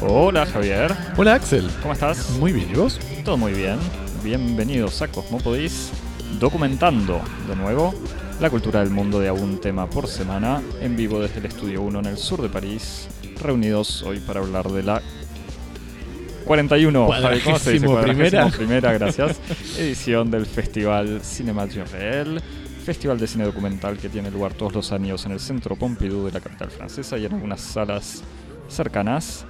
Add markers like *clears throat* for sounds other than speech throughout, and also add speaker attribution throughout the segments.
Speaker 1: Hola Javier,
Speaker 2: Hola Axel.
Speaker 1: ¿cómo estás?
Speaker 2: Muy bien, ¿y vos?
Speaker 1: Todo muy bien. Bienvenidos a Cosmopodis, documentando de nuevo la cultura del mundo de a un tema por semana, en vivo desde el Estudio 1 en el sur de París, reunidos hoy para hablar de la 41, Javi, ¿cómo se dice?
Speaker 2: Cuadragésimo primera.
Speaker 1: Primera, gracias. *laughs* Edición del Festival Cinema Réel, festival de cine documental que tiene lugar todos los años en el Centro Pompidou de la capital francesa y en algunas salas cercanas.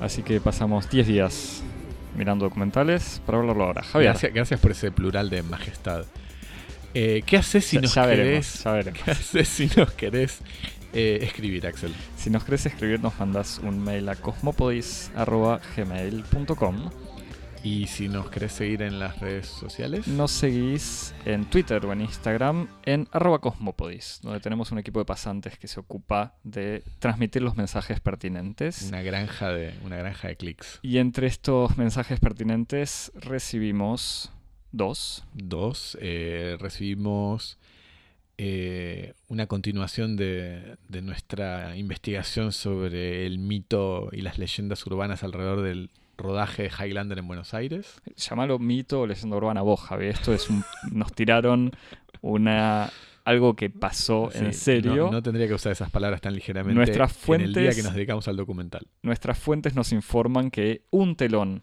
Speaker 1: Así que pasamos 10 días mirando documentales para hablarlo ahora. Javier,
Speaker 2: Gracias, gracias por ese plural de majestad. Eh, ¿Qué haces si
Speaker 1: ya,
Speaker 2: nos
Speaker 1: ya veremos,
Speaker 2: querés?
Speaker 1: ya veremos.
Speaker 2: ¿Qué haces si nos querés eh, escribir, Axel?
Speaker 1: Si nos querés escribir, nos mandas un mail a cosmopodis.gmail.com.
Speaker 2: Y si nos querés seguir en las redes sociales,
Speaker 1: Nos seguís en Twitter o en Instagram en arroba cosmopodis, donde tenemos un equipo de pasantes que se ocupa de transmitir los mensajes pertinentes.
Speaker 2: una granja de una granja de clics.
Speaker 1: Y entre estos mensajes pertinentes recibimos dos.
Speaker 2: Dos, eh, recibimos eh, una continuación de, de nuestra investigación sobre el mito y las leyendas urbanas alrededor del rodaje de Highlander en Buenos Aires.
Speaker 1: Llámalo mito o leyenda urbana vos, Javi. Esto es un... *laughs* Nos tiraron una... Algo que pasó en serio.
Speaker 2: No, no tendría que usar esas palabras tan ligeramente
Speaker 1: Nuestras
Speaker 2: en el día
Speaker 1: fuentes-
Speaker 2: que nos dedicamos al documental.
Speaker 1: Nuestras fuentes nos informan que un telón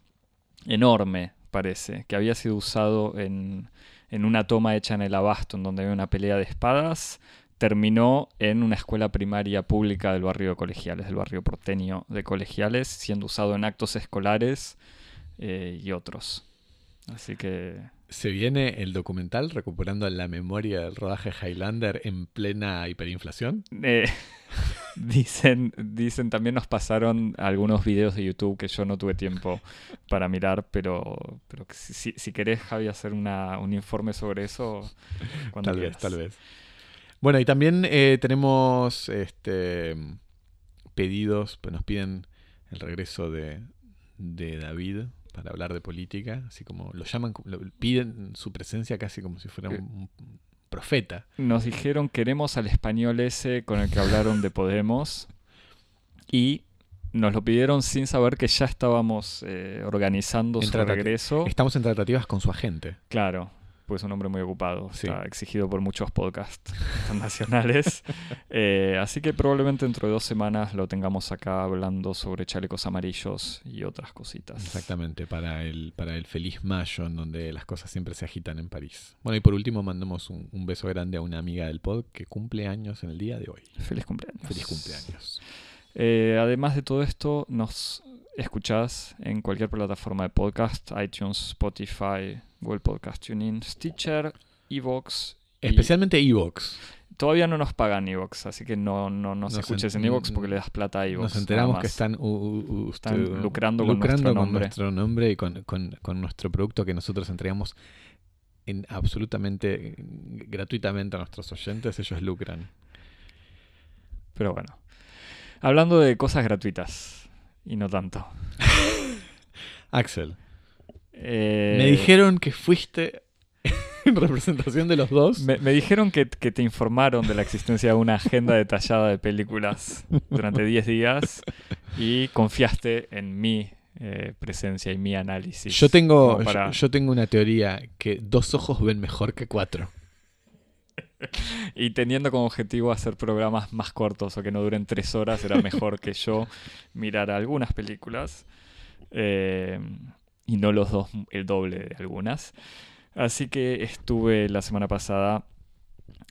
Speaker 1: enorme, parece, que había sido usado en, en una toma hecha en el Abasto, en donde había una pelea de espadas, terminó en una escuela primaria pública del barrio de Colegiales, del barrio porteño de Colegiales, siendo usado en actos escolares eh, y otros. Así que
Speaker 2: Se viene el documental recuperando la memoria del rodaje de Highlander en plena hiperinflación.
Speaker 1: Eh, *laughs* dicen, dicen, también nos pasaron algunos videos de YouTube que yo no tuve tiempo para mirar, pero, pero si, si- querés, Javi, hacer una- un informe sobre eso, cuando
Speaker 2: Tal vez,
Speaker 1: quieras.
Speaker 2: tal vez. Bueno, y también eh, tenemos este pedidos, pues nos piden el regreso de, de David para hablar de política, así como lo llaman, lo- piden su presencia casi como si fuera un, un profeta.
Speaker 1: Nos dijeron, queremos al español ese con el que hablaron de Podemos, y nos lo pidieron sin saber que ya estábamos eh, organizando
Speaker 2: En
Speaker 1: su regreso.
Speaker 2: Estamos en tratativas con su agente.
Speaker 1: Claro, pues es un hombre muy ocupado.
Speaker 2: Sí.
Speaker 1: Está exigido por muchos podcasts *laughs* internacionales. Eh, así que probablemente dentro de dos semanas lo tengamos acá hablando sobre chalecos amarillos y otras cositas.
Speaker 2: Exactamente, para el, para el feliz mayo, en donde las cosas siempre se agitan en París. Bueno, y por último mandamos un, un beso grande a una amiga del pod que cumple años en el día de hoy.
Speaker 1: Feliz cumpleaños.
Speaker 2: Feliz cumpleaños.
Speaker 1: Eh, además de todo esto, nos escuchás en cualquier plataforma de podcast, iTunes, Spotify, Google Podcast Tuning, Stitcher, Evox.
Speaker 2: Especialmente Evox.
Speaker 1: Todavía no nos pagan Evox, así que no, no nos
Speaker 2: Nos
Speaker 1: escuches
Speaker 2: en-
Speaker 1: Evox porque le das plata a Evox.
Speaker 2: Nos enteramos que están, u- u- u-
Speaker 1: Están
Speaker 2: usted-
Speaker 1: lucrando con nuestro nombre.
Speaker 2: nuestro nombre y con, con- con nuestro producto que nosotros entregamos en absolutamente eh, gratuitamente a nuestros oyentes. Ellos lucran.
Speaker 1: Pero bueno. Hablando de cosas gratuitas. Y no tanto. *laughs*
Speaker 2: Axel,
Speaker 1: Eh,
Speaker 2: me dijeron que fuiste *laughs* en representación de los dos.
Speaker 1: me- me dijeron que, que te informaron de la existencia de una agenda detallada de películas durante 10 días y confiaste en mi eh, presencia y mi análisis.
Speaker 2: Yo tengo,
Speaker 1: como para-
Speaker 2: yo, yo tengo una teoría que dos ojos ven mejor que cuatro.
Speaker 1: Y teniendo como objetivo hacer programas más cortos o que no duren tres horas, era mejor que yo mirara algunas películas eh, y no los dos, el doble de algunas. Así que estuve la semana pasada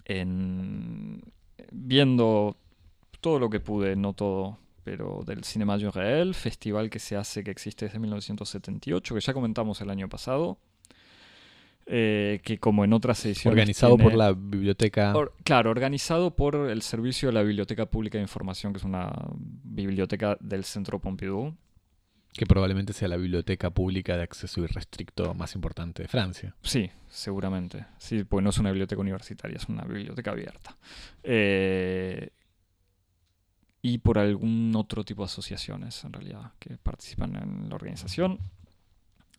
Speaker 1: en, viendo todo lo que pude, no todo, pero del Cinema Réel, festival que se hace, que existe desde 1978, que ya comentamos el año pasado. eh, que como en otras ediciones
Speaker 2: Organizado por la biblioteca.
Speaker 1: Or- claro, organizado por el Servicio de la Biblioteca Pública de Información, que es una biblioteca del Centro Pompidou.
Speaker 2: Que probablemente sea la biblioteca pública de acceso irrestricto más importante de Francia.
Speaker 1: Sí, seguramente. Sí, pues no es una biblioteca universitaria, es una biblioteca abierta. Eh, y por algún otro tipo de asociaciones, en realidad, que participan en la organización.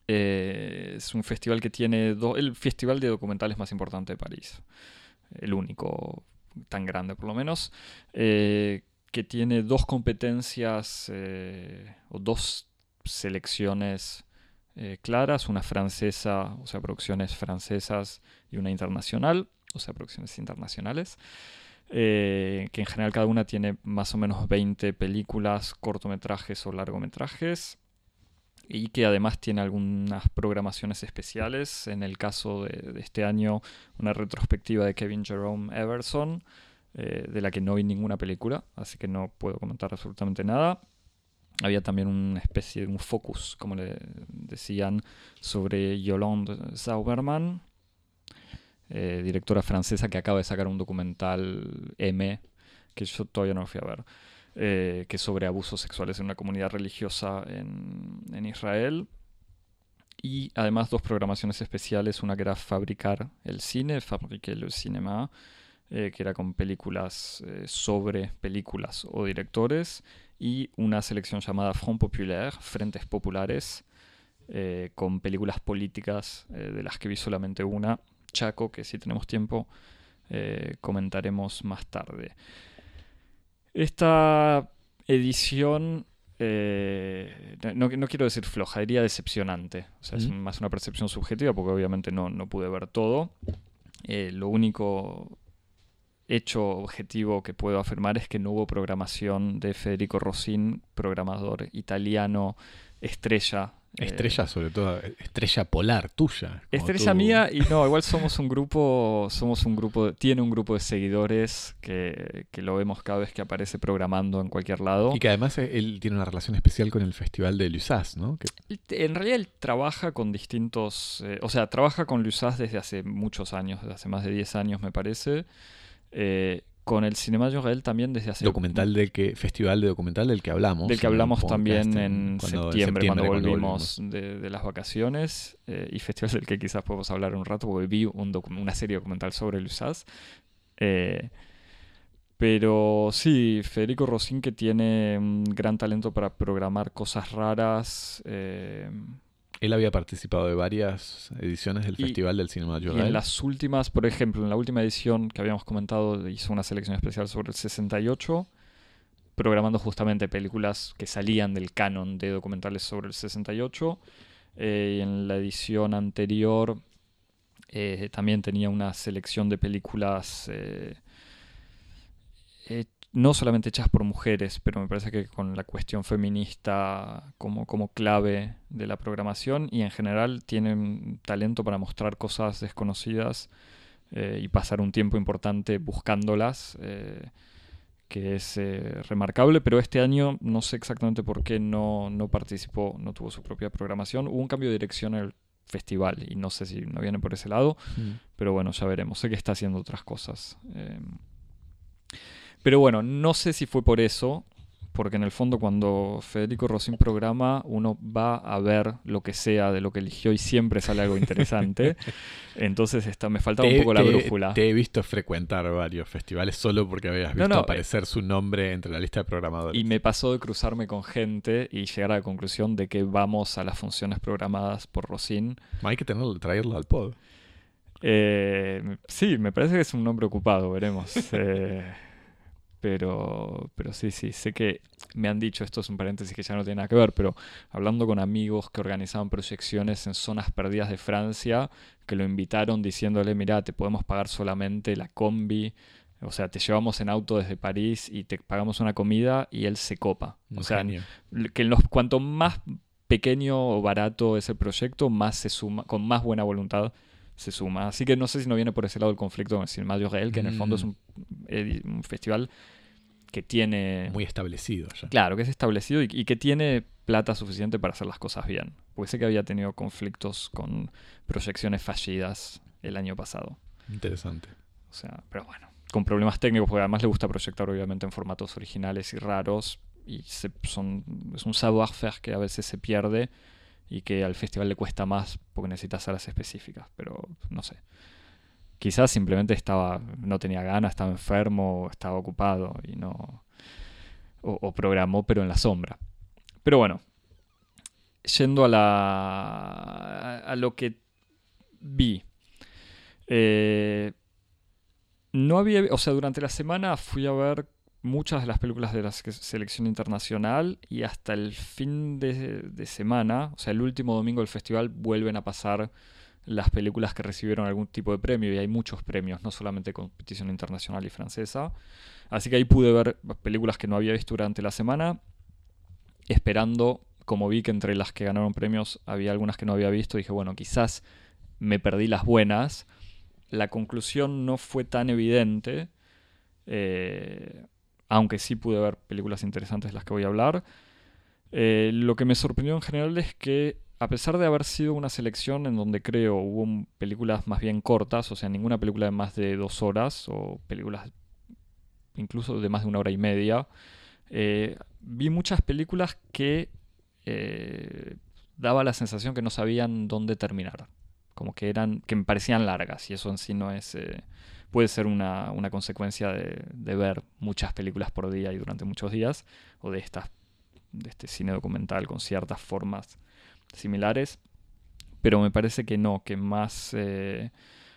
Speaker 1: Eh, es un festival que tiene el festival de documentales más importante de París. El único tan grande por lo menos. Eh, que tiene dos competencias o dos selecciones claras, una francesa, o sea, producciones francesas y una internacional, o sea, producciones internacionales. que en general cada una tiene más o menos 20 películas, cortometrajes o largometrajes y que además tiene algunas programaciones especiales. En el caso de, este año, una retrospectiva de Kevin Jerome Everson, eh, de la que no vi ninguna película, así que no puedo comentar absolutamente nada. Había también una especie de un focus, como le decían, sobre Yolande Zauberman, eh, directora francesa que acaba de sacar un documental M, que yo todavía no fui a ver. Eh, que sobre abusos sexuales en una comunidad religiosa en, Israel. Y además dos programaciones especiales, una que era Fabricar el cine, Fabriquer le cinéma, eh, que era con películas sobre películas o directores, y una selección llamada Front Populaire, Frentes Populares, con películas políticas, de las que vi solamente una, Chaco, que si tenemos tiempo comentaremos más tarde. Esta edición, eh, no, quiero decir floja, diría decepcionante. O sea, es más una percepción subjetiva porque obviamente no, pude ver todo. Eh, lo único hecho objetivo que puedo afirmar es que no hubo programación de Federico Rosin, programador italiano, estrella
Speaker 2: Estrella, sobre todo, estrella polar tuya.
Speaker 1: Estrella mía, y no, igual *laughs* somos un grupo, somos un grupo, tiene un grupo de seguidores que, lo vemos cada vez que aparece programando en cualquier lado.
Speaker 2: Y que además él tiene una relación especial con el Festival de Lusas, ¿no?
Speaker 1: En realidad él trabaja con distintos, eh, o sea, trabaja con Lusas desde hace muchos años, desde hace más de 10 años me parece. Eh, con el Cinema Israel también desde hace...
Speaker 2: Documental del que, festival de documental del que hablamos.
Speaker 1: Del que hablamos también en septiembre, cuando, volvimos, De, las vacaciones, eh, y festival del que quizás podemos hablar un rato, porque vi una serie documental sobre el Eh, pero sí, Federico Rosín que tiene un gran talento para programar cosas raras. Eh,
Speaker 2: él había participado de varias ediciones del Festival del Cinema de
Speaker 1: Y en las últimas, por ejemplo, en la última edición que habíamos comentado, hizo una selección especial sobre el 68, programando justamente películas que salían del canon de documentales sobre el 68. Eh, y en la edición anterior eh, también tenía una selección de películas eh, no solamente hechas por mujeres, pero me parece que con la cuestión feminista como, como clave de la programación y en general tienen talento para mostrar cosas desconocidas eh, y pasar un tiempo importante buscándolas, eh, que es eh, remarcable, pero este año no sé exactamente por qué no, no participó, no tuvo su propia programación. Hubo un cambio de dirección en el festival y no sé si no viene por ese lado, mm. pero bueno, ya veremos. Sé que está haciendo otras cosas. Pero bueno, no sé si fue por eso, porque en el fondo cuando Federico Rosín programa, uno va a ver lo que sea de lo que eligió y siempre sale algo interesante. *laughs* Entonces está, me faltaba un poco la brújula.
Speaker 2: Te he visto frecuentar varios festivales solo porque habías visto aparecer su nombre entre la lista de programadores.
Speaker 1: Y me pasó de cruzarme con gente y llegar a la conclusión de que vamos a las funciones programadas por Rosín.
Speaker 2: Hay que tenerlo, traerlo al pod.
Speaker 1: Eh, sí, me parece que es un nombre ocupado, veremos. *laughs* Eh, pero, pero sí, sí, sé que me han dicho, esto es un paréntesis que ya no tiene nada que ver, pero hablando con amigos que organizaban proyecciones en zonas perdidas de Francia, que lo invitaron diciéndole, mira, te podemos pagar solamente la combi, o sea, te llevamos en auto desde París y te pagamos una comida y él se copa. o sea, que los, cuanto más pequeño o barato es el proyecto, más se suma, con más buena voluntad se suma. Así que no sé si no viene por ese lado el conflicto con el Cinema Real, que en el fondo es un, festival que tiene...
Speaker 2: Muy establecido ya.
Speaker 1: Claro, que es establecido y, que tiene plata suficiente para hacer las cosas bien. Porque sé que había tenido conflictos con proyecciones fallidas el año pasado.
Speaker 2: Interesante.
Speaker 1: O sea, pero bueno, con problemas técnicos, porque además le gusta proyectar obviamente en formatos originales y raros. Y son, es un savoir-faire que a veces se pierde y que al festival le cuesta más porque necesita salas específicas. Pero no sé. Quizás simplemente estaba, no tenía ganas, estaba enfermo, estaba ocupado y no. O, programó, pero en la sombra. Pero bueno. yendo a, la, a lo que vi. Eh, no había, o sea, durante la semana fui a ver muchas de las películas de la selección internacional y hasta el fin de, semana, o sea, el último domingo del festival, vuelven a pasar las películas que recibieron algún tipo de premio y hay muchos premios, no solamente competición internacional y francesa. Así que ahí pude ver películas que no había visto durante la semana, esperando, como vi que entre las que ganaron premios había algunas que no había visto, dije, bueno, quizás me perdí las buenas. La conclusión no fue tan evidente. Eh, aunque sí pude ver películas interesantes de las que voy a hablar. Eh, lo que me sorprendió en general es que, a pesar de haber sido una selección en donde creo hubo películas más bien cortas, o sea, ninguna película de más de dos horas, o películas incluso de más de una hora y media, eh, vi muchas películas que eh, daba la sensación que no sabían dónde terminar, como que eran, que me parecían largas, y eso en sí no es puede ser una, consecuencia de, ver muchas películas por día y durante muchos días, o de, de este cine documental con ciertas formas similares, pero me parece que no, que más eh,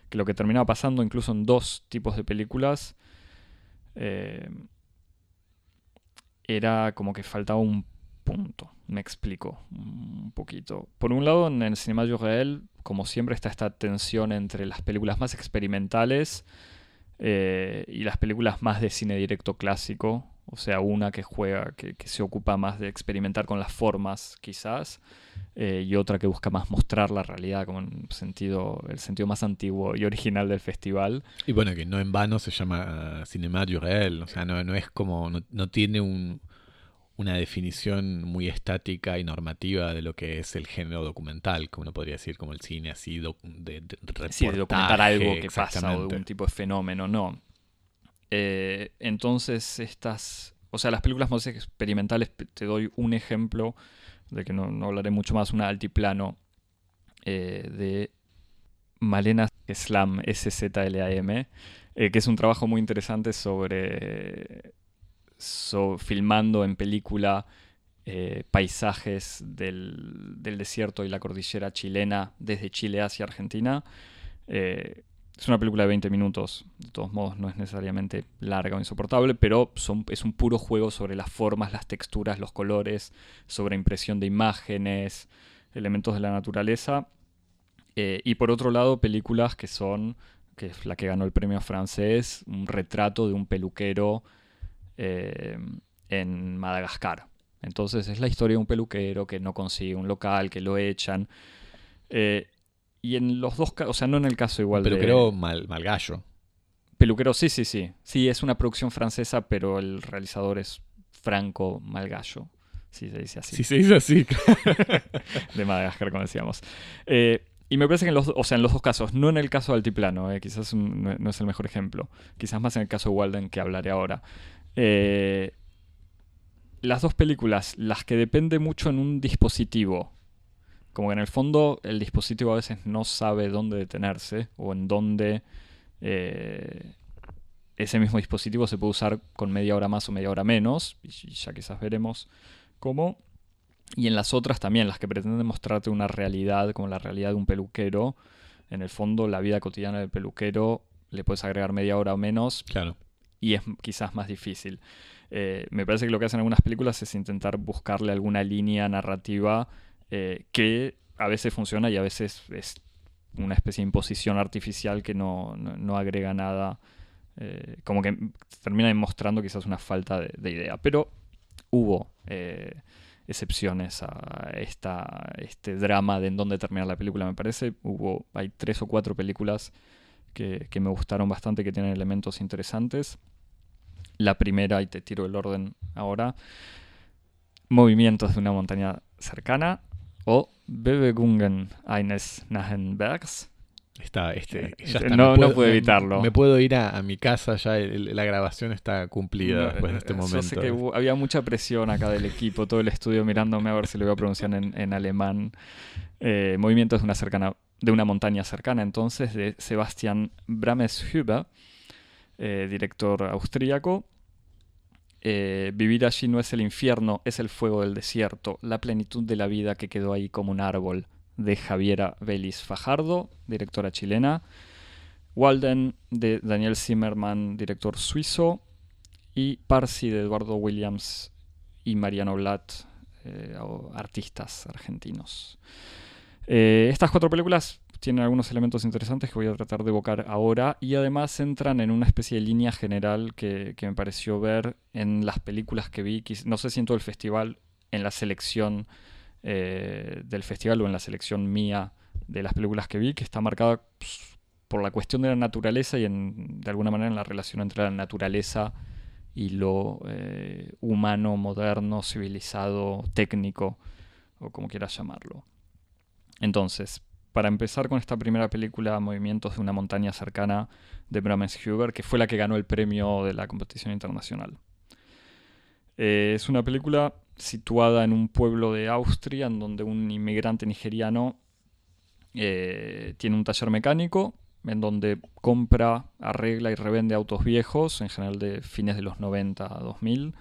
Speaker 1: que lo que terminaba pasando incluso en dos tipos de películas eh, era como que faltaba un punto. Me explico un poquito. Por un lado, en el Cinema Réel, como siempre, está esta tensión entre las películas más experimentales eh, y las películas más de cine directo clásico. O sea, una que juega, que, se ocupa más de experimentar con las formas, quizás, eh, y otra que busca más mostrar la realidad como en sentido, el sentido más antiguo y original del festival.
Speaker 2: Y bueno, que no en vano se llama Cinema du Réel, o sea, no, no es como, no tiene un, una definición muy estática y normativa de lo que es el género documental, como uno podría decir, como el cine así de, de,
Speaker 1: sí, de documentar algo que pasa o de un tipo de fenómeno, no. Eh, entonces, estas, o sea, las películas más experimentales, te doy un ejemplo de que no, hablaré mucho más, una altiplano eh, de Malena Slam, SZLAM, eh, que es un trabajo muy interesante sobre filmando en película eh, paisajes del, desierto y la cordillera chilena desde Chile hacia Argentina. Eh, es una película de 20 minutos, de todos modos no es necesariamente larga o insoportable, pero es un puro juego sobre las formas, las texturas, los colores, sobre impresión de imágenes, elementos de la naturaleza. Eh, y por otro lado, películas que son, que es la que ganó el premio francés, un retrato de un peluquero eh, en Madagascar. Entonces es la historia de un peluquero que no consigue un local, que lo echan. Eh, y en los dos casos, o sea, no en el caso igual
Speaker 2: de... Peluquero mal, malgallo.
Speaker 1: Peluquero, sí, sí, sí. Sí, es una producción francesa, pero el realizador es Franco Malgallo. Sí, se dice así.
Speaker 2: Sí, se dice así. *laughs*
Speaker 1: de Madagascar, como decíamos. Eh, y me parece que en los, o sea, en los dos casos, no en el caso de Altiplano, quizás no, no, es el mejor ejemplo, quizás más en el caso de Walden que hablaré ahora, eh, las dos películas, las que depende mucho en un dispositivo, como que en el fondo el dispositivo a veces no sabe dónde detenerse o en dónde eh, ese mismo dispositivo se puede usar con media hora más o media hora menos, y ya quizás veremos cómo. Y en las otras también, las que pretenden mostrarte una realidad como la realidad de un peluquero, en el fondo la vida cotidiana del peluquero le puedes agregar media hora o menos.
Speaker 2: Claro
Speaker 1: y es quizás más difícil. Eh, me parece que lo que hacen algunas películas es intentar buscarle alguna línea narrativa eh, que a veces funciona y a veces es una especie de imposición artificial que no, agrega nada, eh, como que termina demostrando quizás una falta de, idea. Pero hubo excepciones a esta, este drama de en dónde terminar la película, me parece. Hubo, hay tres o cuatro películas que, me gustaron bastante, que tienen elementos interesantes. La primera, y te tiro el orden ahora, Movimientos de una montaña cercana o Bewegungen eines Nahenbergs.
Speaker 2: Está, este,
Speaker 1: no, puedo, no puedo evitarlo.
Speaker 2: Me, puedo ir a, mi casa, ya la grabación está cumplida después de este momento.
Speaker 1: Sé que había mucha presión acá del equipo, todo el estudio mirándome a ver si lo iba a pronunciar en, alemán. Eh, movimientos de una cercana de una montaña cercana entonces de Sebastian Brameshüber, eh, director austríaco. eh, vivir allí no es el infierno, es el fuego del desierto, la plenitud de la vida que quedó ahí como un árbol, de Javiera Vélez Fajardo, directora chilena. Walden, de Daniel Zimmerman, director suizo. Y Parsi, de Eduardo Williams y Mariano Blatt, eh, artistas argentinos. Eh, estas cuatro películas tienen algunos elementos interesantes que voy a tratar de evocar ahora y además entran en una especie de línea general que, me pareció ver en las películas que vi, no sé si en todo el festival, en la selección eh, del festival o en la selección mía de las películas que vi, que está marcada pues, por la cuestión de la naturaleza y en, de alguna manera en la relación entre la naturaleza y lo eh, humano, moderno, civilizado, técnico, o como quieras llamarlo. Entonces, para empezar con esta primera película, Movimientos de una montaña cercana de Huber, que fue la que ganó el premio de la competición internacional. Eh, es una película situada en un pueblo de Austria, en donde un inmigrante nigeriano eh, tiene un taller mecánico, en donde compra, arregla y revende autos viejos, en general de fines de los 90 a 2000.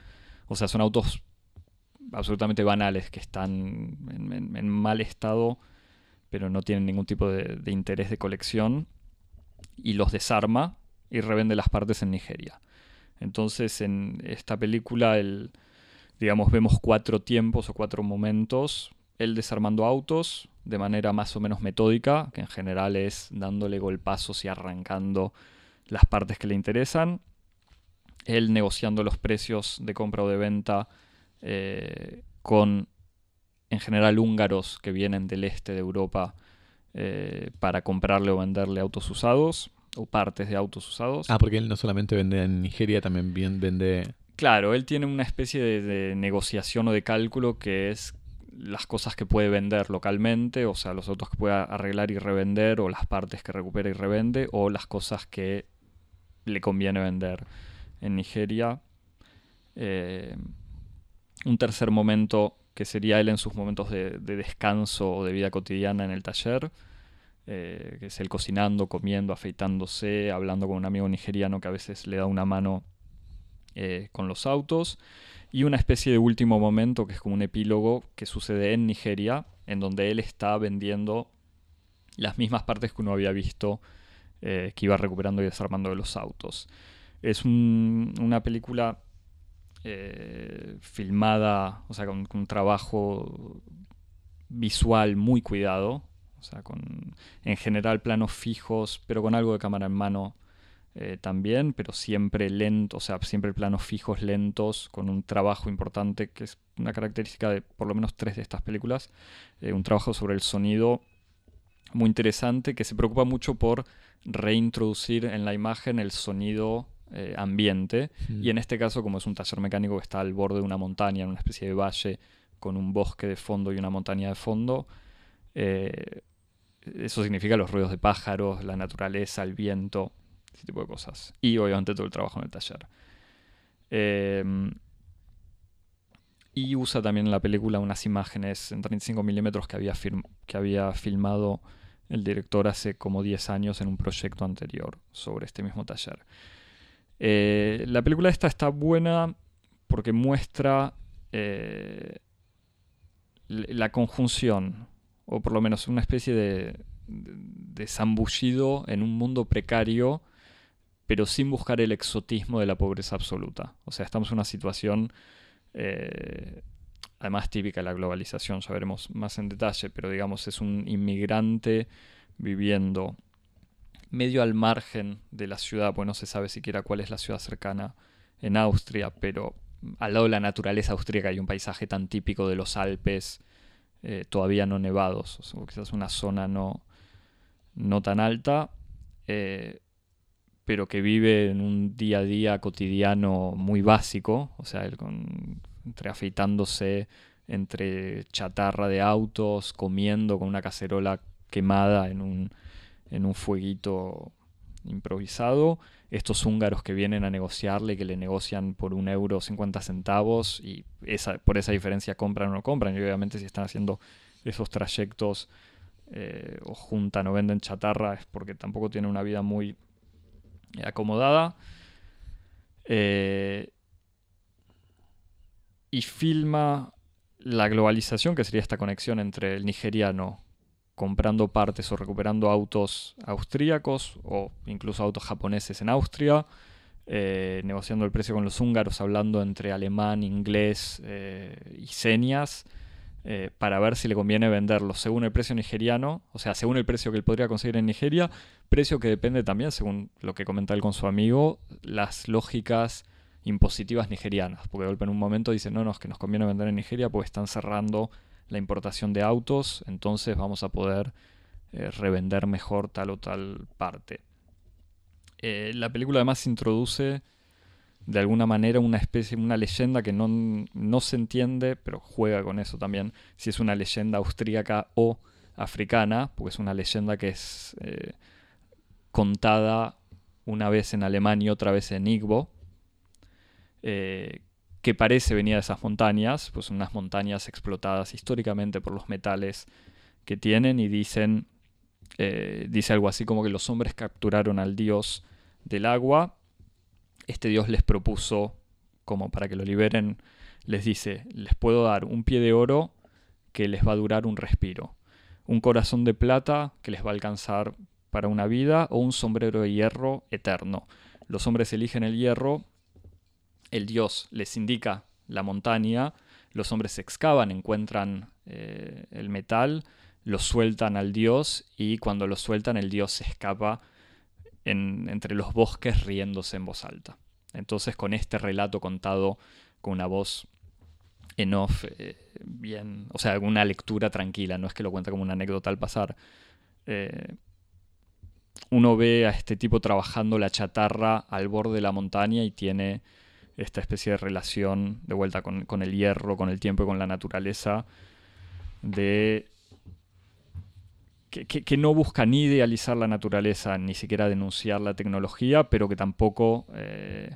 Speaker 1: O sea, son autos absolutamente banales que están en mal estado pero no tienen ningún tipo de, interés de colección, y los desarma y revende las partes en Nigeria. Entonces en esta película, el, digamos, vemos cuatro tiempos o cuatro momentos. Él desarmando autos de manera más o menos metódica, que en general es dándole golpazos y arrancando las partes que le interesan. Él negociando los precios de compra o de venta eh, con en general húngaros que vienen del este de Europa eh, para comprarle o venderle autos usados o partes de autos usados.
Speaker 2: Ah, porque él no solamente vende en Nigeria, también vende...
Speaker 1: Claro, él tiene una especie de, negociación o de cálculo que es las cosas que puede vender localmente, o sea, los autos que puede arreglar y revender, o las partes que recupera y revende, o las cosas que le conviene vender en Nigeria. Eh, un tercer momento que sería él en sus momentos de, descanso o de vida cotidiana en el taller, eh, que es él cocinando, comiendo, afeitándose, hablando con un amigo nigeriano que a veces le da una mano eh, con los autos, y una especie de último momento que es como un epílogo que sucede en Nigeria, en donde él está vendiendo las mismas partes que uno había visto eh, que iba recuperando y desarmando de los autos. Es una película eh, filmada, o sea, con, un trabajo visual muy cuidado, o sea, con en general planos fijos, pero con algo de cámara en mano eh, también, pero siempre lento, o sea, siempre planos fijos, lentos, con un trabajo importante, que es una característica de por lo menos tres de estas películas, eh, un trabajo sobre el sonido muy interesante, que se preocupa mucho por reintroducir en la imagen el sonido eh, ambiente. Mm. Y en este caso, como es un taller mecánico que está al borde de una montaña, en una especie de valle, con un bosque de fondo y una montaña de fondo, eh, eso significa los ruidos de pájaros, la naturaleza, el viento, ese tipo de cosas. Y obviamente todo el trabajo en el taller. Em, y usa también en la película unas imágenes en 35 milímetros que había, que había filmado el director hace como 10 años en un proyecto anterior sobre este mismo taller. Eh, la película esta está buena porque muestra eh, la conjunción, o por lo menos una especie de, de, zambullido en un mundo precario, pero sin buscar el exotismo de la pobreza absoluta. O sea, estamos en una situación, eh, además típica de la globalización, ya veremos más en detalle, pero digamos es un inmigrante viviendo medio al margen de la ciudad, pues no se sabe siquiera cuál es la ciudad cercana en Austria, pero al lado de la naturaleza austríaca hay un paisaje tan típico de los Alpes, eh, todavía no nevados, o quizás una zona no, no tan alta, eh, pero que vive en un día a día cotidiano muy básico, o sea, entre afeitándose, entre chatarra de autos, comiendo con una cacerola quemada en un en un fueguito improvisado. Estos húngaros que vienen a negociarle, que le negocian por un euro 50 centavos y esa, por esa diferencia compran o no compran. Y obviamente si están haciendo esos trayectos eh, o juntan o venden chatarra es porque tampoco tienen una vida muy acomodada. Eh, y filma la globalización, que sería esta conexión entre el nigeriano comprando partes o recuperando autos austríacos o incluso autos japoneses en Austria, eh, negociando el precio con los húngaros, hablando entre alemán, inglés eh, y señas, eh, para ver si le conviene venderlo. Según el precio nigeriano, o sea, según el precio que él podría conseguir en Nigeria, precio que depende también, según lo que comenta él con su amigo, las lógicas impositivas nigerianas, porque de golpe en un momento dicen, no, no, es que nos conviene vender en Nigeria porque están cerrando la importación de autos, entonces vamos a poder eh, revender mejor tal o tal parte. Eh, la película además introduce de alguna manera una especie, una leyenda que no, se entiende, pero juega con eso también, si es una leyenda austríaca o africana, porque es una leyenda que es eh, contada una vez en alemán y otra vez en Igbo, que parece venir de esas montañas, pues unas montañas explotadas históricamente por los metales que tienen y dicen, eh, dice algo así como que los hombres capturaron al dios del agua, este dios les propuso, como para que lo liberen, les dice, les puedo dar un pie de oro que les va a durar un respiro, un corazón de plata que les va a alcanzar para una vida o un sombrero de hierro eterno. Los hombres eligen el hierro el dios les indica la montaña, los hombres excavan, encuentran eh, el metal, lo sueltan al dios y cuando lo sueltan el dios se escapa entre los bosques riéndose en voz alta. Entonces con este relato contado con una voz en off, eh, bien, o sea, una lectura tranquila, no es que lo cuenta como una anécdota al pasar. Eh, uno ve a este tipo trabajando la chatarra al borde de la montaña y tiene esta especie de relación de vuelta con, el hierro, con el tiempo y con la naturaleza, de que, no busca ni idealizar la naturaleza, ni siquiera denunciar la tecnología, pero que tampoco eh,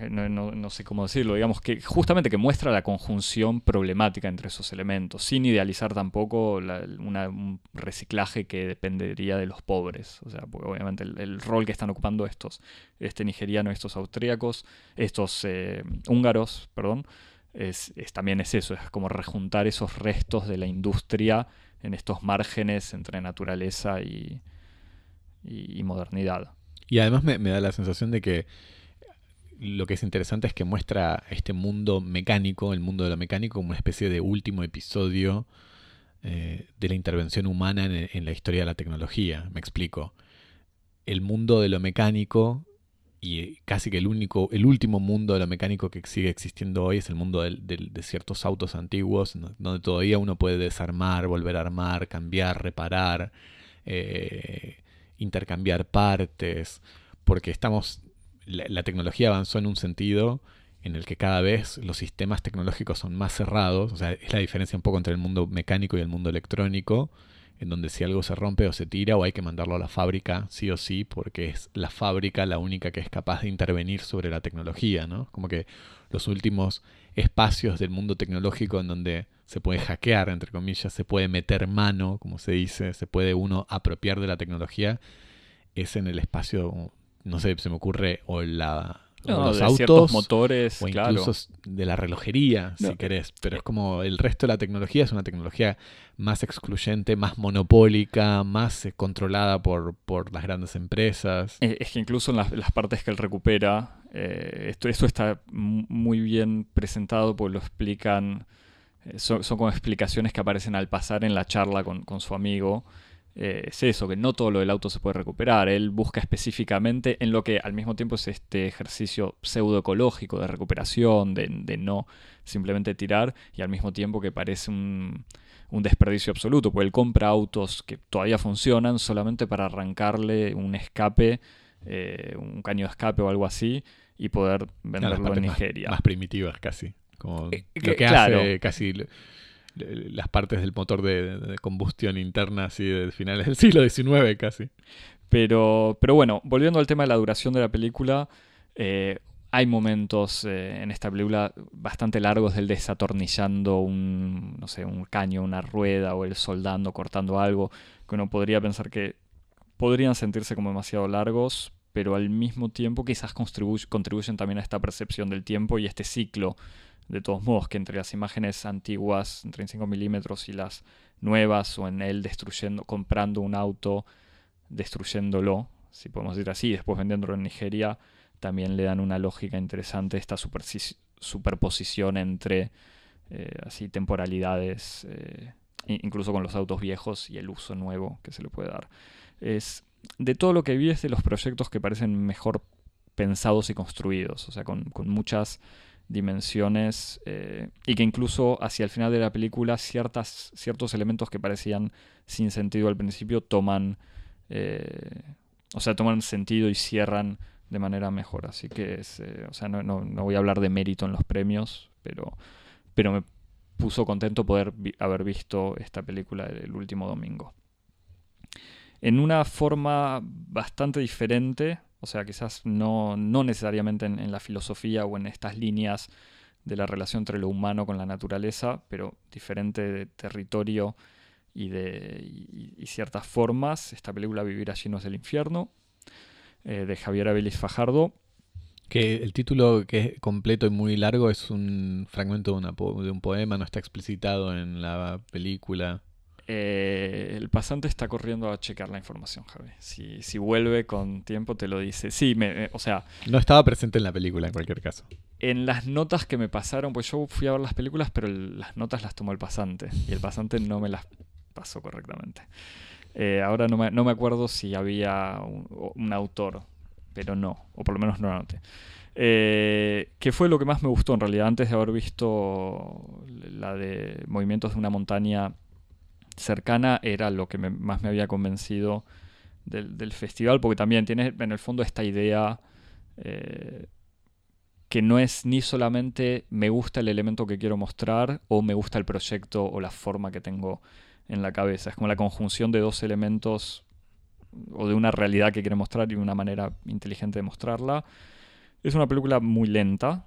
Speaker 1: eh, no, sé cómo decirlo, digamos que justamente que muestra la conjunción problemática entre esos elementos, sin idealizar tampoco un reciclaje que dependería de los pobres. O sea, porque obviamente el, rol que están ocupando estos, este nigeriano, estos austríacos, estos eh, húngaros, perdón, es, también es eso, es como rejuntar esos restos de la industria en estos márgenes entre naturaleza y, modernidad.
Speaker 2: Y además me da la sensación de que lo que es interesante es que muestra este mundo mecánico, el mundo de lo mecánico, como una especie de último episodio eh, de la intervención humana en, la historia de la tecnología. Me explico. El mundo de lo mecánico y casi que el único, el último mundo de lo mecánico que sigue existiendo hoy es el mundo de ciertos autos antiguos, donde todavía uno puede desarmar, volver a armar, cambiar, reparar, eh, intercambiar partes, porque estamos la, tecnología avanzó en un sentido en el que cada vez los sistemas tecnológicos son más cerrados, o sea, es la diferencia un poco entre el mundo mecánico y el mundo electrónico, en donde si algo se rompe o se tira o hay que mandarlo a la fábrica sí o sí, porque es la fábrica la única que es capaz de intervenir sobre la tecnología, ¿no? Como que los últimos espacios del mundo tecnológico en donde se puede hackear, entre comillas, se puede meter mano, como se dice, se puede uno apropiar de la tecnología, es en el espacio no sé, se me ocurre, o la,
Speaker 1: los autos, motores,
Speaker 2: o incluso de la relojería, si querés. Pero es como el resto de la tecnología es una tecnología más excluyente, más monopólica, más eh, controlada por, por las grandes empresas.
Speaker 1: Es que incluso en las, partes que él recupera, eh, esto, esto está muy bien presentado porque lo explican, eh, son, como explicaciones que aparecen al pasar en la charla con, con su amigo. Eh, es eso, que no todo lo del auto se puede recuperar. Él busca específicamente en lo que al mismo tiempo es este ejercicio pseudoecológico de recuperación, de, no simplemente tirar, y al mismo tiempo que parece un, desperdicio absoluto, porque él compra autos que todavía funcionan solamente para arrancarle un escape, eh, un caño de escape o algo así, y poder venderlo en Nigeria.
Speaker 2: Más, primitivas casi. Como eh, lo que hace casi las partes del motor de, combustión interna así de finales del *laughs* siglo XIX casi.
Speaker 1: Pero, pero bueno, volviendo al tema de la duración de la película, eh, hay momentos eh, en esta película bastante largos del desatornillando un, no sé, un caño, una rueda o el soldando, cortando algo, que uno podría pensar que podrían sentirse como demasiado largos, pero al mismo tiempo quizás contribuyen también a esta percepción del tiempo y este ciclo, de todos modos, que entre las imágenes antiguas, 35 milímetros, y las nuevas, o en él destruyendo, comprando un auto, destruyéndolo, si podemos decir así, después vendiéndolo en Nigeria, también le dan una lógica interesante esta superposición entre eh, así temporalidades, eh, incluso con los autos viejos y el uso nuevo que se le puede dar. Es de todo lo que vi es de los proyectos que parecen mejor pensados y construidos, o sea, con, muchas dimensiones eh, y que incluso hacia el final de la película ciertas, ciertos elementos que parecían sin sentido al principio toman, eh, o sea, toman sentido y cierran de manera mejor. Así que, eh, o sea, no, no, voy a hablar de mérito en los premios, pero, pero me puso contento poder haber visto esta película el último domingo en una forma bastante diferente, o sea, quizás no, no necesariamente en, la filosofía o en estas líneas de la relación entre lo humano con la naturaleza, pero diferente de territorio y de ciertas formas. Esta película Vivir allí no es el infierno, eh, de Javier Abelis Fajardo.
Speaker 2: Que el título, que es completo y muy largo, es un fragmento de, de un poema, no está explicitado en la película.
Speaker 1: Eh, el pasante está corriendo a checar la información, Javi. Si, si vuelve con tiempo, te lo dice. Sí, me, eh, o sea.
Speaker 2: No estaba presente en la película, en cualquier caso.
Speaker 1: En las notas que me pasaron, pues yo fui a ver las películas, pero las notas las tomó el pasante. Y el pasante no me las pasó correctamente. Eh, ahora no me, no me, acuerdo si había un, autor, pero no, o por lo menos no lo noté. Eh, que fue lo que más me gustó en realidad, antes de haber visto la de Movimientos de una montaña cercana era lo que más me había convencido del, festival, porque también tiene en el fondo esta idea eh, que no es ni solamente me gusta el elemento que quiero mostrar o me gusta el proyecto o la forma que tengo en la cabeza. Es como la conjunción de dos elementos o de una realidad que quiere mostrar y una manera inteligente de mostrarla. Es una película muy lenta,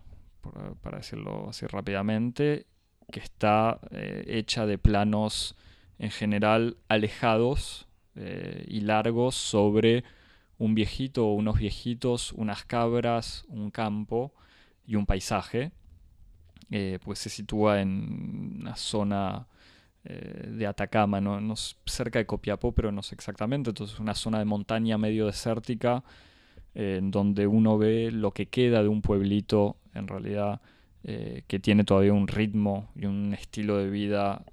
Speaker 1: para decirlo así rápidamente, que está eh, hecha de planos en general alejados eh, y largos sobre un viejito o unos viejitos, unas cabras, un campo y un paisaje. Eh, pues se sitúa en una zona eh, de Atacama, ¿no? cerca de Copiapó, pero no sé exactamente. Entonces una zona de montaña medio desértica en donde uno ve lo que queda de un pueblito en realidad que tiene todavía un ritmo y un estilo de vida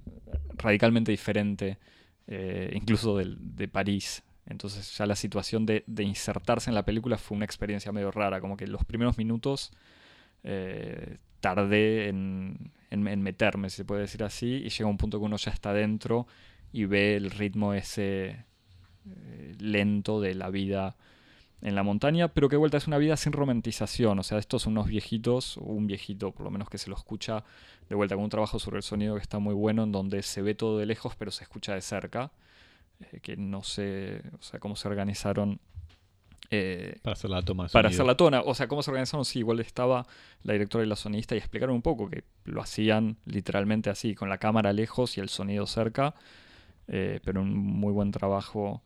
Speaker 1: radicalmente diferente, eh, incluso de, París. Entonces ya la situación de, insertarse en la película fue una experiencia medio rara, como que los primeros minutos eh, tardé en, meterme, si se puede decir así, y llega un punto que uno ya está dentro y ve el ritmo ese eh, lento de la vida en la montaña, pero que vuelta es una vida sin romantización, o sea, estos son unos viejitos, un viejito por lo menos que se lo escucha de vuelta con un trabajo sobre el sonido que está muy bueno, en donde se ve todo de lejos pero se escucha de cerca, eh, que no sé, o sea, cómo se organizaron.
Speaker 2: Eh, para hacer la toma.
Speaker 1: Para hacer la tona, o sea, cómo se organizaron, sí, igual estaba la directora y la sonista y explicaron un poco que lo hacían literalmente así, con la cámara lejos y el sonido cerca, eh, pero un muy buen trabajo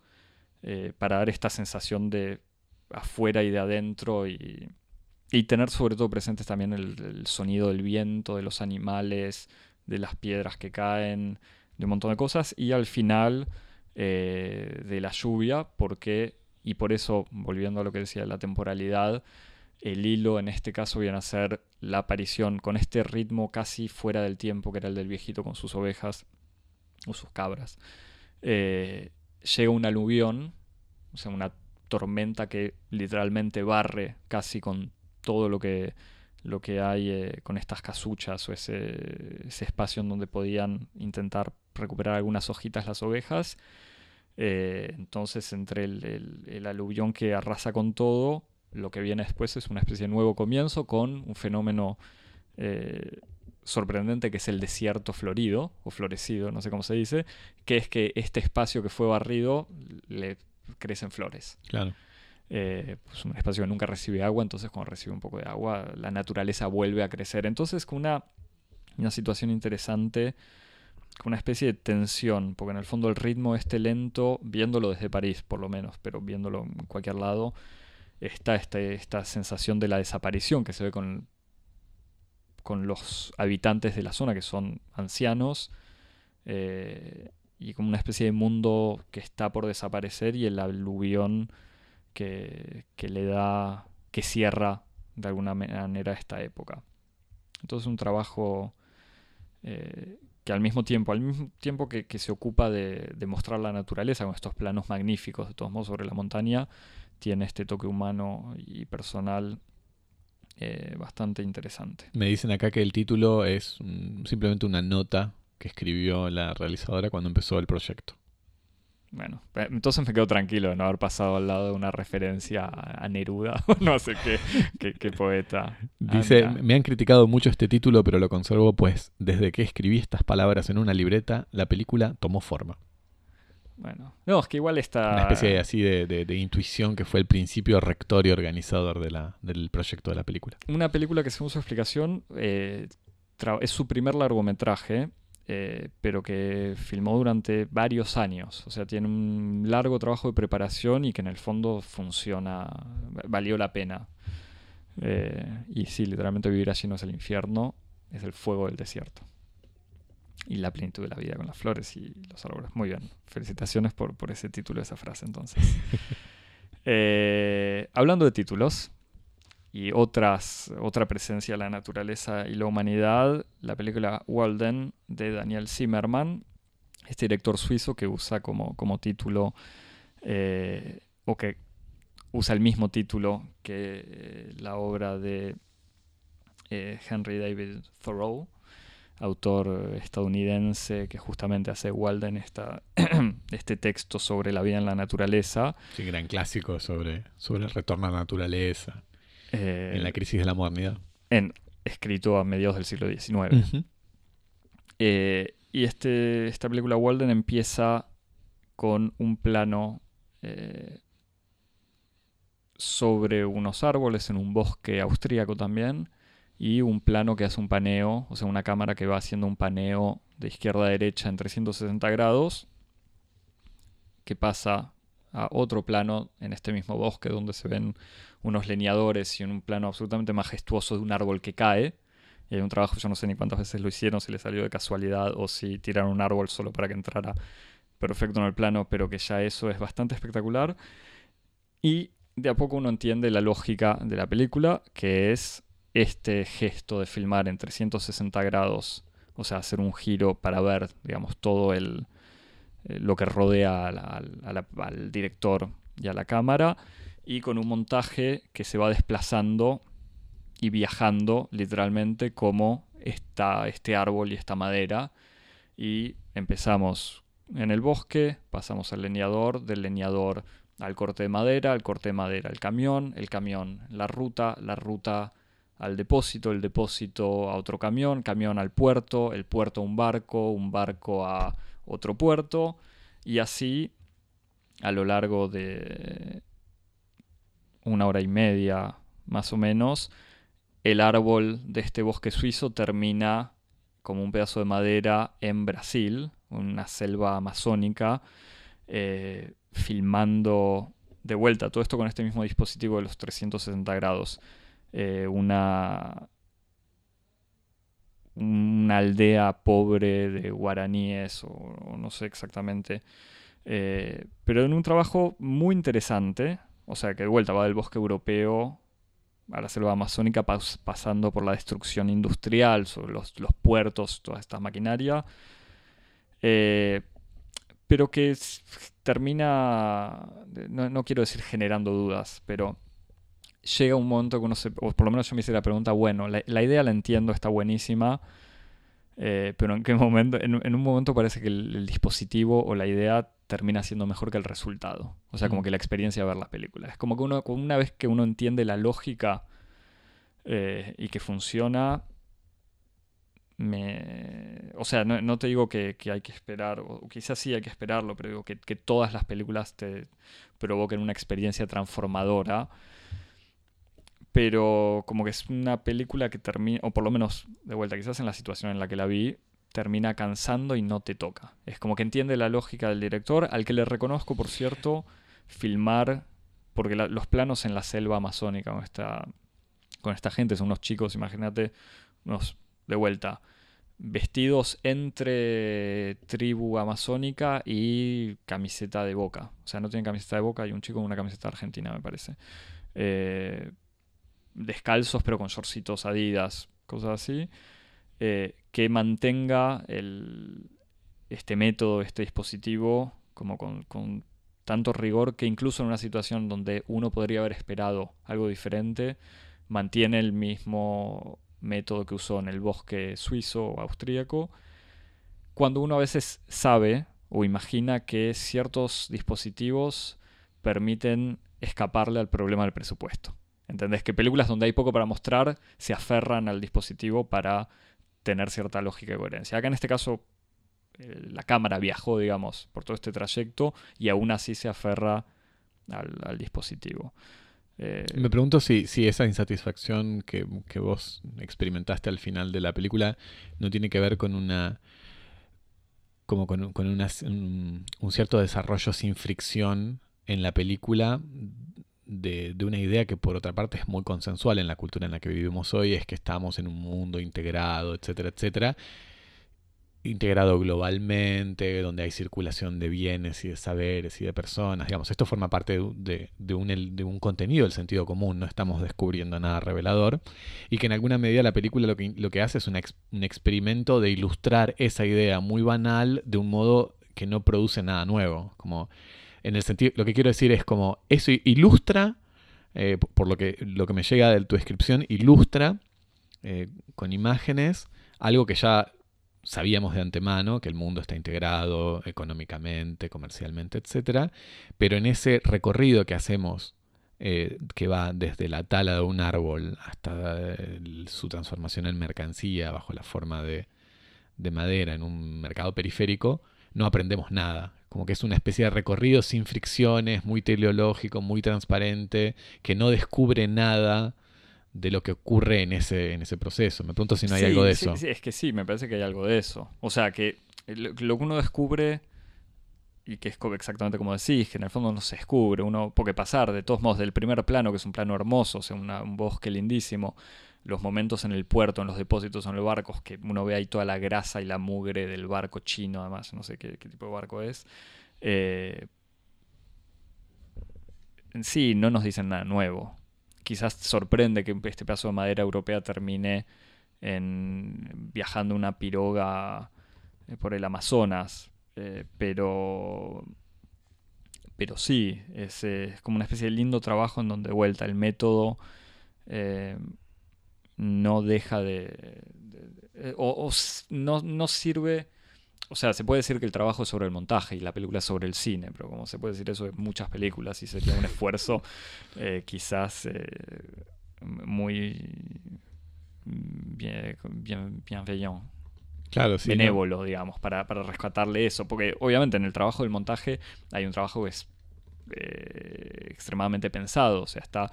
Speaker 1: para dar esta sensación de afuera y de adentro y, tener sobre todo presentes también el, sonido del viento, de los animales, de las piedras que caen, de un montón de cosas y al final eh, de la lluvia porque, y por eso volviendo a lo que decía de la temporalidad, el hilo en este caso viene a ser la aparición con este ritmo casi fuera del tiempo que era el del viejito con sus ovejas o sus cabras. Eh, llega un aluvión, o sea, una tormenta que literalmente barre casi con todo lo que, lo que hay eh, con estas casuchas o ese, espacio en donde podían intentar recuperar algunas hojitas las ovejas. Eh, entonces, entre el, aluvión que arrasa con todo, lo que viene después es una especie de nuevo comienzo con un fenómeno eh, sorprendente que es el desierto florido o florecido, no sé cómo se dice, que es que este espacio que fue barrido le crecen flores.
Speaker 2: Claro.
Speaker 1: Eh, pues un espacio que nunca recibe agua, entonces cuando recibe un poco de agua, la naturaleza vuelve a crecer. Entonces, con una, una situación interesante, con una especie de tensión, porque en el fondo el ritmo este lento, viéndolo desde París por lo menos, pero viéndolo en cualquier lado, está este, esta sensación de la desaparición que se ve con, con los habitantes de la zona, que son ancianos, eh, y como una especie de mundo que está por desaparecer y el aluvión que, que le da, que cierra de alguna manera esta época. Entonces un trabajo eh, que al mismo tiempo, al mismo tiempo que, se ocupa de, mostrar la naturaleza con estos planos magníficos, de todos modos, sobre la montaña, tiene este toque humano y personal eh, bastante interesante.
Speaker 2: Me dicen acá que el título es simplemente una nota que escribió la realizadora cuando empezó el proyecto.
Speaker 1: Bueno, entonces me quedo tranquilo de no haber pasado al lado de una referencia a Neruda *laughs* o no sé qué, qué, poeta.
Speaker 2: Dice, me han criticado mucho este título, pero lo conservo pues desde que escribí estas palabras en una libreta, la película tomó forma.
Speaker 1: Bueno, no, es que igual está...
Speaker 2: Una especie así de, intuición que fue el principio rector y organizador de la, del proyecto de la película.
Speaker 1: Una película que según su explicación eh, es su primer largometraje eh, pero que filmó durante varios años. O sea, tiene un largo trabajo de preparación y que en el fondo funciona, valió la pena. Eh, y sí, literalmente vivir allí no es el infierno, es el fuego del desierto. Y la plenitud de la vida con las flores y los árboles. Muy bien. Felicitaciones por, por ese título, esa frase entonces. *laughs* Eh, hablando de títulos, y otras, otra presencia de la naturaleza y la humanidad, la película Walden de Daniel Zimmerman, este director suizo que usa como, como título, eh, o que usa el mismo título que eh, la obra de eh, Henry David Thoreau, autor estadounidense que justamente hace Walden esta, *clears throat* este texto sobre la vida en la naturaleza.
Speaker 2: Sí, gran clásico sobre, sobre el retorno a la naturaleza en la eh, crisis de la modernidad.
Speaker 1: En, escrito a mediados del siglo XIX. Eh, y este, esta película Walden empieza con un plano eh, sobre unos árboles en un bosque austríaco también y un plano que hace un paneo, o sea, una cámara que va haciendo un paneo de izquierda a derecha en 360 grados que pasa a otro plano en este mismo bosque donde se ven unos leñadores y en un plano absolutamente majestuoso de un árbol que cae. Y hay un trabajo, yo no sé ni cuántas veces lo hicieron, si le salió de casualidad o si tiraron un árbol solo para que entrara perfecto en el plano, pero que ya eso es bastante espectacular. Y de a poco uno entiende la lógica de la película, que es este gesto de filmar en 360 grados, o sea, hacer un giro para ver, digamos, todo el, eh, lo que rodea al director y a la cámara y con un montaje que se va desplazando y viajando literalmente como está este árbol y esta madera. Y empezamos en el bosque, pasamos al leñador, del leñador al corte de madera, al corte de madera al camión, el camión la ruta, la ruta al depósito, el depósito a otro camión, camión al puerto, el puerto a un barco, un barco a otro puerto. Y así a lo largo de una hora y media más o menos, el árbol de este bosque suizo termina como un pedazo de madera en Brasil, una selva amazónica, eh, filmando de vuelta todo esto con este mismo dispositivo de los 360 grados. Eh, una, una aldea pobre de guaraníes o, no sé exactamente. Eh, pero en un trabajo muy interesante, o sea que de vuelta va del bosque europeo a la selva amazónica pasando por la destrucción industrial, sobre los, puertos, toda esta maquinaria. Eh, pero que termina, no, quiero decir generando dudas, pero llega un momento que uno se, o por lo menos yo me hice la pregunta, bueno, la, idea la entiendo, está buenísima, eh, pero en qué momento, en, un momento parece que el, dispositivo o la idea termina siendo mejor que el resultado. O sea, como que la experiencia de ver la película. Es como que uno, una vez que uno entiende la lógica eh, y que funciona, me... O sea, no, te digo que, hay que esperar, o quizás sí hay que esperarlo, pero digo que, que todas las películas te provoquen una experiencia transformadora pero como que es una película que termina, o por lo menos de vuelta, quizás en la situación en la que la vi, termina cansando y no te toca. Es como que entiende la lógica del director, al que le reconozco, por cierto, filmar porque los planos en la selva amazónica con esta, con esta gente son unos chicos, imagínate, unos de vuelta, vestidos entre tribu amazónica y camiseta de boca. O sea, no tienen camiseta de boca, hay un chico con una camiseta argentina, me parece. Eh, descalzos, pero con shortcitos adidas, cosas así. Eh, que mantenga este método, este dispositivo, como con, con tanto rigor que incluso en una situación donde uno podría haber esperado algo diferente, mantiene el mismo método que usó en el bosque suizo o austríaco, cuando uno a veces sabe o imagina que ciertos dispositivos permiten escaparle al problema del presupuesto. ¿Entendés? Que películas donde hay poco para mostrar se aferran al dispositivo para tener cierta lógica y coherencia. Acá en este caso eh, la cámara viajó, digamos, por todo este trayecto y aún así se aferra al dispositivo.
Speaker 2: Eh, Me pregunto si, si esa insatisfacción que, vos experimentaste al final de la película no tiene que ver con una como con, un, cierto desarrollo sin fricción en la película de, de, una idea que por otra parte es muy consensual en la cultura en la que vivimos hoy, es que estamos en un mundo integrado, etcétera, etcétera, integrado globalmente, donde hay circulación de bienes y de saberes y de personas. Digamos, esto forma parte de, un, de, un, contenido del sentido común, no estamos descubriendo nada revelador. Y que en alguna medida la película lo que, lo que hace es un, un experimento de ilustrar esa idea muy banal de un modo que no produce nada nuevo. Como en el sentido, lo que quiero decir es como eso ilustra, eh, por lo que, lo que me llega de tu descripción, ilustra eh, con imágenes algo que ya sabíamos de antemano que el mundo está integrado económicamente, comercialmente, etc. Pero en ese recorrido que hacemos, eh, que va desde la tala de un árbol hasta su transformación en mercancía bajo la forma de, de madera en un mercado periférico, no aprendemos nada. Como que es una especie de recorrido sin fricciones, muy teleológico, muy transparente, que no descubre nada de lo que ocurre en ese, en ese proceso. Me pregunto si no hay algo de eso.
Speaker 1: Sí, es que sí, me parece que hay algo de eso. O sea, que lo, que uno descubre, y que es exactamente como decís, que en el fondo no se descubre, uno, porque pasar de todos modos del primer plano, que es un plano hermoso, o sea, un bosque lindísimo, los momentos en el puerto, en los depósitos, en los barcos, que uno ve ahí toda la grasa y la mugre del barco chino, además, no sé qué, tipo de barco es. Eh, sí, no nos dicen nada nuevo quizás sorprende que este pedazo de madera europea termine en, viajando una piroga eh, por el Amazonas, eh, pero, pero sí, es, como una especie de lindo trabajo en donde vuelta el método no deja de... o, no, no sirve o sea, se puede decir que el trabajo es sobre el montaje y la película es sobre el cine, pero como se puede decir eso de muchas películas y sería un esfuerzo *laughs* eh, quizás eh, muy bien, bien, bienveillant.
Speaker 2: Claro, sí,
Speaker 1: benévolo, digamos, para, para, rescatarle eso. Porque obviamente en el trabajo del montaje hay un trabajo que es eh, extremadamente pensado. O sea, está.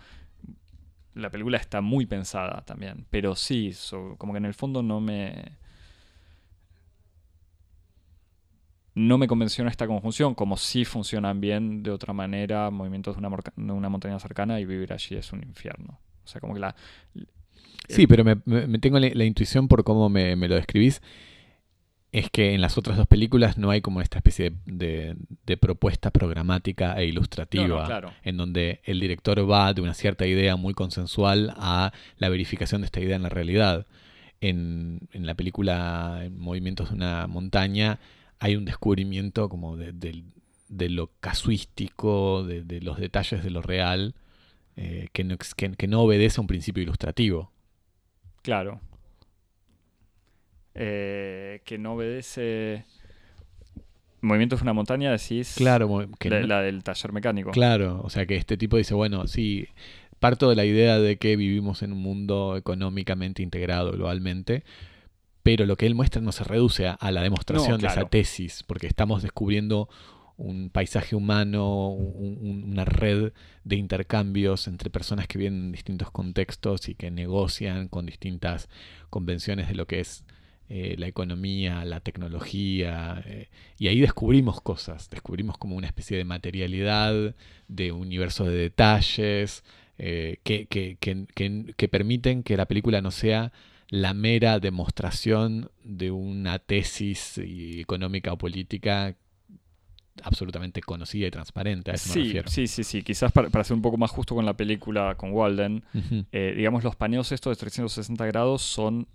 Speaker 1: La película está muy pensada también. Pero sí, como que en el fondo no me. no me convenció esta conjunción, como si funcionan bien de otra manera movimientos de una, montaña cercana y vivir allí es un infierno. O sea, como que la...
Speaker 2: Sí, pero me, tengo la, intuición por cómo me, lo describís, es que en las otras dos películas no hay como esta especie de, propuesta programática e ilustrativa, en donde el director va de una cierta idea muy consensual a la verificación de esta idea en la realidad. En, en la película Movimientos de una montaña, hay un descubrimiento como de, lo casuístico, de, los detalles de lo real, eh, que, no, que, no obedece a un principio ilustrativo.
Speaker 1: Claro. Eh, que no obedece... Movimientos de una montaña, decís.
Speaker 2: Claro,
Speaker 1: la, del taller mecánico.
Speaker 2: Claro, o sea que este tipo dice, bueno, sí, parto de la idea de que vivimos en un mundo económicamente integrado globalmente, pero lo que él muestra no se reduce a, la demostración de esa tesis, porque estamos descubriendo un paisaje humano, una red de intercambios entre personas que vienen en distintos contextos y que negocian con distintas convenciones de lo que es eh, la economía, la tecnología, eh, y ahí descubrimos cosas, descubrimos como una especie de materialidad, de universo de detalles, eh, que, que, que, que, permiten que la película no sea la mera demostración de una tesis económica o política absolutamente conocida y transparente. A eso
Speaker 1: sí,
Speaker 2: me refiero.
Speaker 1: sí, sí, sí. Quizás para, para, ser un poco más justo con la película, con Walden, uh -huh. digamos, los paneos estos de 360 grados son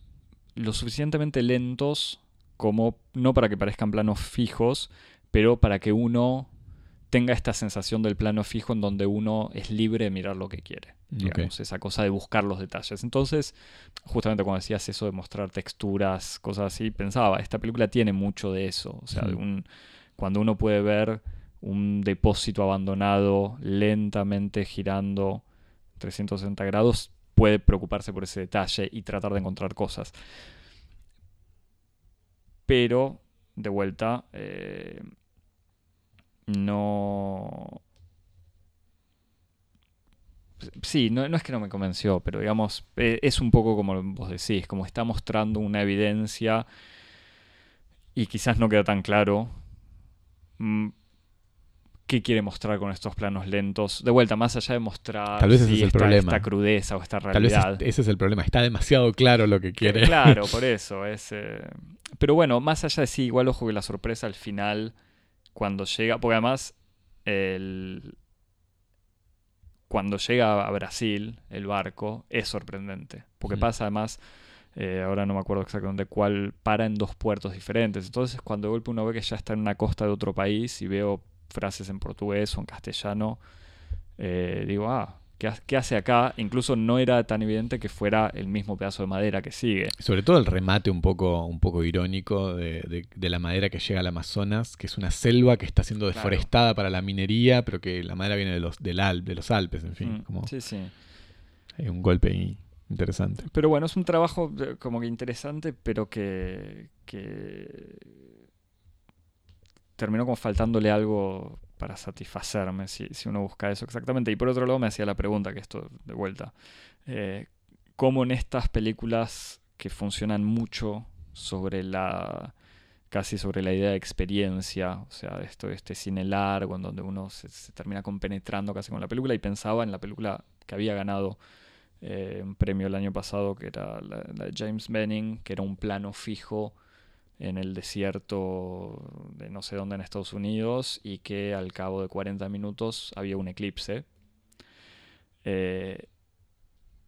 Speaker 1: lo suficientemente lentos como, no para que parezcan planos fijos, pero para que uno tenga esta sensación del plano fijo en donde uno es libre de mirar lo que quiere. Digamos, okay. esa cosa de buscar los detalles. Entonces, justamente cuando decías eso de mostrar texturas, cosas así, pensaba, esta película tiene mucho de eso. O sea, de un, cuando uno puede ver un depósito abandonado lentamente girando 360 grados, puede preocuparse por ese detalle y tratar de encontrar cosas. Pero, de vuelta, eh, no... Sí, no, no, es que no me convenció, pero digamos, eh, es un poco como vos decís, como está mostrando una evidencia y quizás no queda tan claro mm, qué quiere mostrar con estos planos lentos. De vuelta, más allá de mostrar
Speaker 2: Tal vez ese es el
Speaker 1: esta,
Speaker 2: problema.
Speaker 1: esta, crudeza o esta realidad.
Speaker 2: Tal vez ese es el problema. Está demasiado claro lo que quiere.
Speaker 1: Claro, por *laughs* eso. Es, eh... Pero bueno, más allá de sí, igual ojo que la sorpresa al final, cuando llega, porque además el... cuando llega a Brasil el barco es sorprendente. Porque mm. pasa además... Eh, ahora no me acuerdo exactamente cuál, para en dos puertos diferentes. Entonces, cuando de golpe uno ve que ya está en una costa de otro país y veo frases en portugués o en castellano, eh, digo, ah, ¿qué, ¿qué, hace acá? Incluso no era tan evidente que fuera el mismo pedazo de madera que sigue.
Speaker 2: Sobre todo el remate un poco, un poco irónico de, de, de la madera que llega al Amazonas, que es una selva que está siendo deforestada claro. para la minería, pero que la madera viene de los, del Al, de los Alpes, en fin.
Speaker 1: Mm,
Speaker 2: como
Speaker 1: sí, sí.
Speaker 2: Hay un golpe ahí interesante.
Speaker 1: Pero bueno, es un trabajo como que interesante, pero que, que terminó como faltándole algo para satisfacerme, si, uno busca eso exactamente. Y por otro lado me hacía la pregunta, que esto de vuelta, eh, ¿cómo en estas películas que funcionan mucho sobre la casi sobre la idea de experiencia, o sea, esto, este cine largo en donde uno se, se termina compenetrando casi con la película y pensaba en la película que había ganado eh, un premio el año pasado que era la, la, de James Benning, que era un plano fijo en el desierto de no sé dónde en Estados Unidos y que al cabo de 40 minutos había un eclipse. Eh,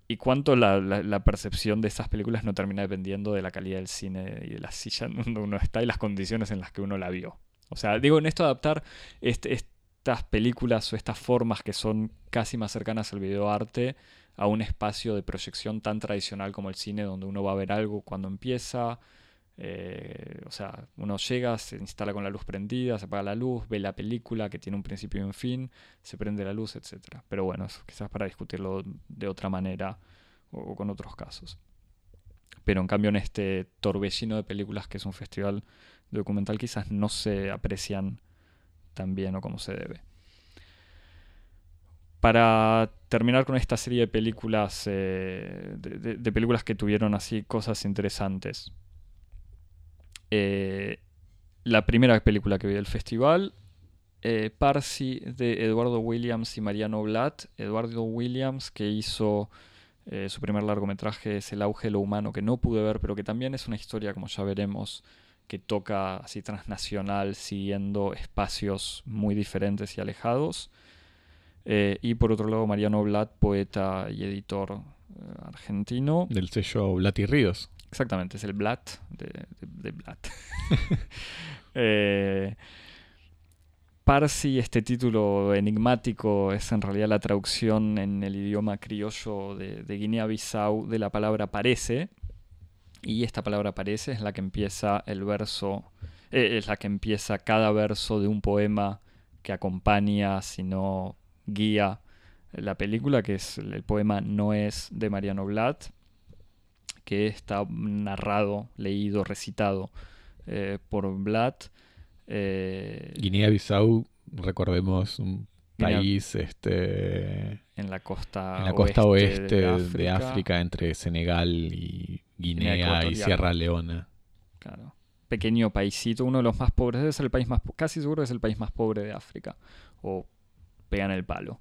Speaker 1: y cuánto la, la, percepción de esas películas no termina dependiendo de la calidad del cine y de la silla donde uno está y las condiciones en las que uno la vio. O sea, digo, en esto adaptar este, estas películas o estas formas que son casi más cercanas al videoarte a un espacio de proyección tan tradicional como el cine, donde uno va a ver algo cuando empieza. Eh, o sea, uno llega, se instala con la luz prendida, se apaga la luz, ve la película que tiene un principio y un fin, se prende la luz, etc. Pero bueno, eso quizás para discutirlo de otra manera o, con otros casos. Pero en cambio en este torbellino de películas que es un festival documental quizás no se aprecian tan bien o como se debe para terminar con esta serie de películas, eh, de, películas que tuvieron así cosas interesantes. Eh, la primera película que vi del festival, eh, Parsi de Eduardo Williams y Mariano Blatt. Eduardo Williams que hizo eh, su primer largometraje es El auge lo humano que no pude ver, pero que también es una historia, como ya veremos, que toca así transnacional, siguiendo espacios muy diferentes y alejados. Y por otro lado, Mariano Blatt, poeta y editor argentino.
Speaker 2: Del sello Blatt y Ríos.
Speaker 1: Exactamente, es el Blatt de, de, de Blatt. *laughs* eh, Parsi, este título enigmático, es en realidad la traducción en el idioma criollo de, de Guinea-Bissau de la palabra parece. Y esta palabra parece es la que empieza el verso, eh, es la que empieza cada verso de un poema que acompaña, si no guía la película, que es el poema No es de Mariano Blatt, que está narrado, leído, recitado eh, por Blatt. Eh,
Speaker 2: Guinea-Bissau, recordemos, un Guinea, país este,
Speaker 1: en la costa,
Speaker 2: en la costa oeste, oeste de, África. de, África. entre Senegal y Guinea, Guinea y Sierra Leona.
Speaker 1: Claro. Pequeño paísito, uno de los más pobres, ser el país más, casi seguro es el país más pobre de África. O pegan el palo.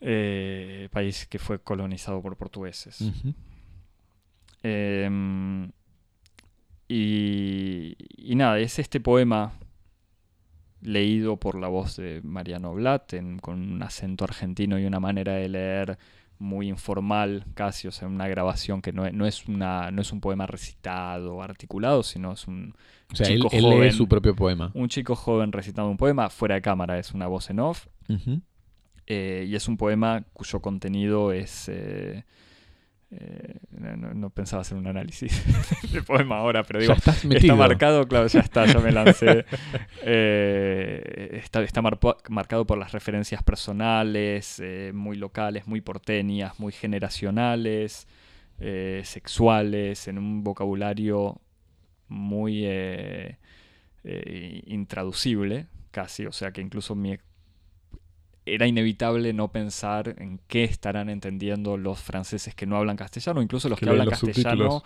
Speaker 1: Eh, país que fue colonizado por portugueses. Em, y, y nada, es este poema leído por la voz de Mariano Blatt en- con un acento argentino y una manera de leer muy informal, casi, o sea, una grabación que no es, no es, una, no es un poema recitado o articulado, sino es un,
Speaker 2: O sea, él,
Speaker 1: chico
Speaker 2: él lee
Speaker 1: joven.
Speaker 2: su propio poema.
Speaker 1: un chico joven recitando un poema, fuera de cámara es una voz en off, eh, y es un poema cuyo contenido es... eh, eh, no, pensaba hacer un análisis *laughs* del poema ahora, pero digo,
Speaker 2: estás
Speaker 1: está marcado, claro, ya está, ya me lancé. *laughs* Eh, está está marcado por las referencias personales, eh, muy locales, muy porteñas, muy generacionales, sexuales, en un vocabulario muy intraducible, casi, o sea que incluso mi era inevitable no pensar en qué estarán entendiendo los franceses que no hablan castellano, incluso los
Speaker 2: Que
Speaker 1: hablan
Speaker 2: los
Speaker 1: castellano,
Speaker 2: subtítulos.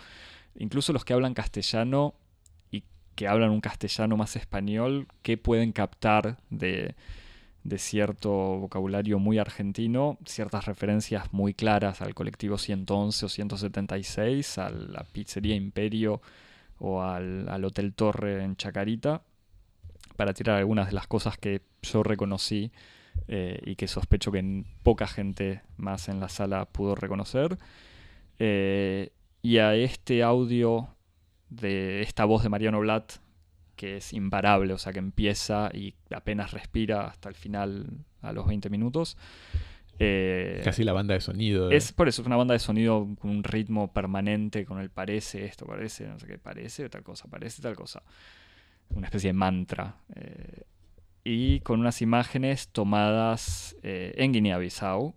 Speaker 1: incluso los que hablan castellano y que hablan un castellano más español, que pueden captar de, de cierto vocabulario muy argentino, ciertas referencias muy claras al colectivo 111 o 176, a la pizzería Imperio o al, al Hotel Torre en Chacarita, para tirar algunas de las cosas que yo reconocí eh, y que sospecho que poca gente más en la sala pudo reconocer. Eh, y a este audio de esta voz de Mariano Blatt, que es imparable, o sea que empieza y apenas respira hasta el final, a los 20 minutos. eh,
Speaker 2: Casi la banda de sonido. de-
Speaker 1: es por eso, es una banda de sonido con un ritmo permanente, con el parece esto, parece, no sé qué, parece tal cosa, parece tal cosa. Una especie de mantra. eh, y con unas imágenes tomadas eh, en Guinea-Bissau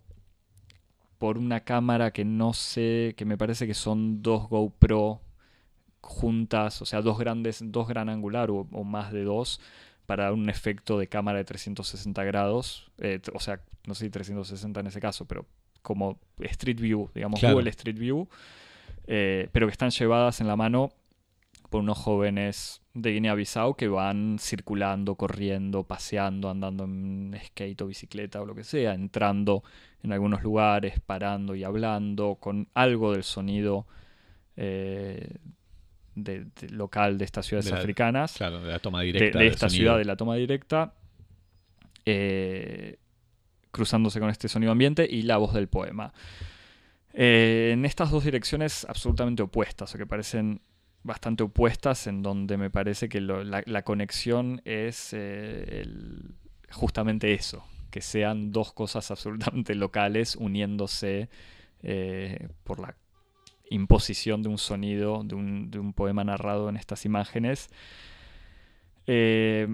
Speaker 1: por una cámara que no sé, que me parece que son dos GoPro juntas, o sea, dos grandes, dos gran angular o, o más de dos, para dar un efecto de cámara de 360 grados, eh, o sea, no sé si 360 en ese caso, pero como Street View, digamos,
Speaker 2: Claro.
Speaker 1: Google Street View, eh, pero que están llevadas en la mano por unos jóvenes de Guinea-Bissau que van circulando, corriendo, paseando, andando en skate o bicicleta o lo que sea, entrando en algunos lugares, parando y hablando, con algo del sonido eh, de- de- local de estas ciudades
Speaker 2: De la-
Speaker 1: africanas
Speaker 2: Claro, de la toma directa.
Speaker 1: de esta ciudad de la toma directa, eh, cruzándose con este sonido ambiente y la voz del poema. Eh, en estas dos direcciones absolutamente opuestas, o que parecen bastante opuestas, en donde me parece que la, conexión es eh, justamente eso, que sean dos cosas *laughs* absolutamente locales uniéndose eh, por la imposición de un sonido, de un, de un poema narrado en estas imágenes. Eh,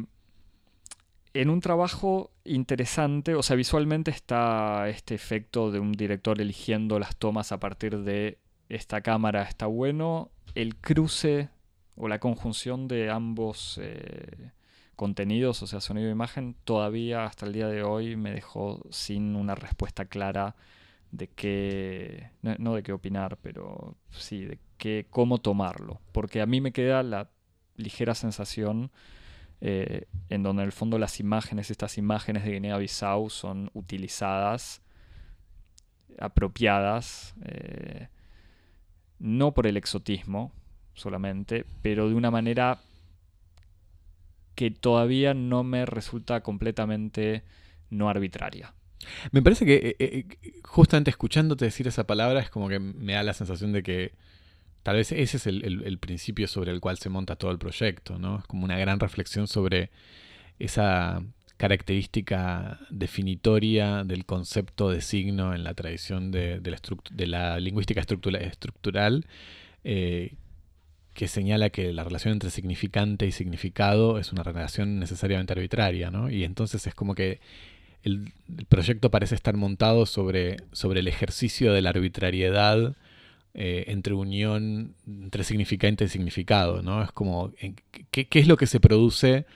Speaker 1: en un trabajo interesante, o sea, visualmente está este efecto de un director eligiendo las tomas a partir de esta cámara, está bueno. El cruce o la conjunción de ambos eh, contenidos, o sea, sonido e imagen, todavía hasta el día de hoy me dejó sin una respuesta clara de qué, no, de qué opinar, pero sí, de qué, cómo tomarlo. Porque a mí me queda la ligera sensación eh, en donde en el fondo las imágenes, estas imágenes de Guinea-Bissau son utilizadas, apropiadas, eh, no por el exotismo solamente, pero de una manera que todavía no me resulta completamente no arbitraria.
Speaker 2: Me parece que eh, eh, justamente escuchándote decir esa palabra es como que me da la sensación de que tal vez ese es el, el- el principio sobre el cual se monta todo el proyecto, ¿no? Es como una gran reflexión sobre esa característica definitoria del concepto de signo en la tradición de, la, lingüística estructura- estructural, eh, que señala que la relación entre significante y significado es una relación necesariamente arbitraria, ¿no? Y entonces es como que el, proyecto parece estar montado sobre, sobre el ejercicio de la arbitrariedad eh, entre unión, entre significante y significado, ¿no? Es como, ¿qué, qué es lo que se produce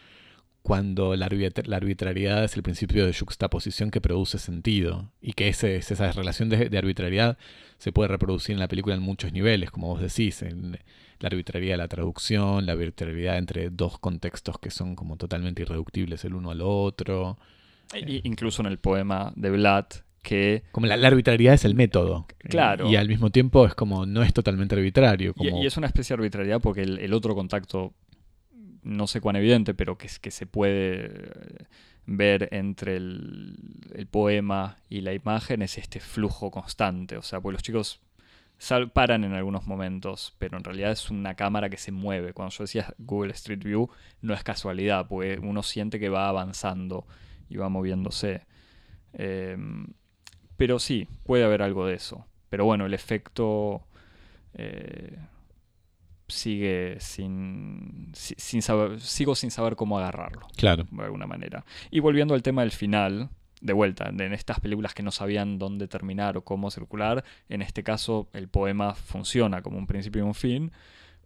Speaker 2: cuando la, arbitra- la arbitrariedad es el principio de juxtaposición que produce sentido? Y que ese, esa relación de, de arbitrariedad se puede reproducir en la película en muchos niveles, como vos decís, en, la arbitrariedad de la traducción, la arbitrariedad entre dos contextos que son como totalmente irreductibles el uno al otro.
Speaker 1: E- incluso en el poema de Vlad, que...
Speaker 2: Como la, la arbitrariedad es el método.
Speaker 1: Claro.
Speaker 2: Y, y al mismo tiempo es como no es totalmente arbitrario.
Speaker 1: Y, es una especie de arbitrariedad porque el, el otro contacto, no sé cuán evidente, pero que, que se puede eh, ver entre el, el poema y la imagen es este flujo constante. O sea, pues los chicos sal- paran en algunos momentos, pero en realidad es una cámara que se mueve. Cuando yo decía Google Street View, no es casualidad, porque uno siente que va avanzando y va moviéndose. Em, pero sí, puede haber algo de eso. Pero bueno, el efecto eh, sigue sin, si- sin saber, sigo sin saber cómo agarrarlo,
Speaker 2: Claro.
Speaker 1: de alguna manera. Y volviendo al tema del final, de vuelta, en estas películas que no sabían dónde terminar o cómo circular, en este caso el poema funciona como un principio y un fin,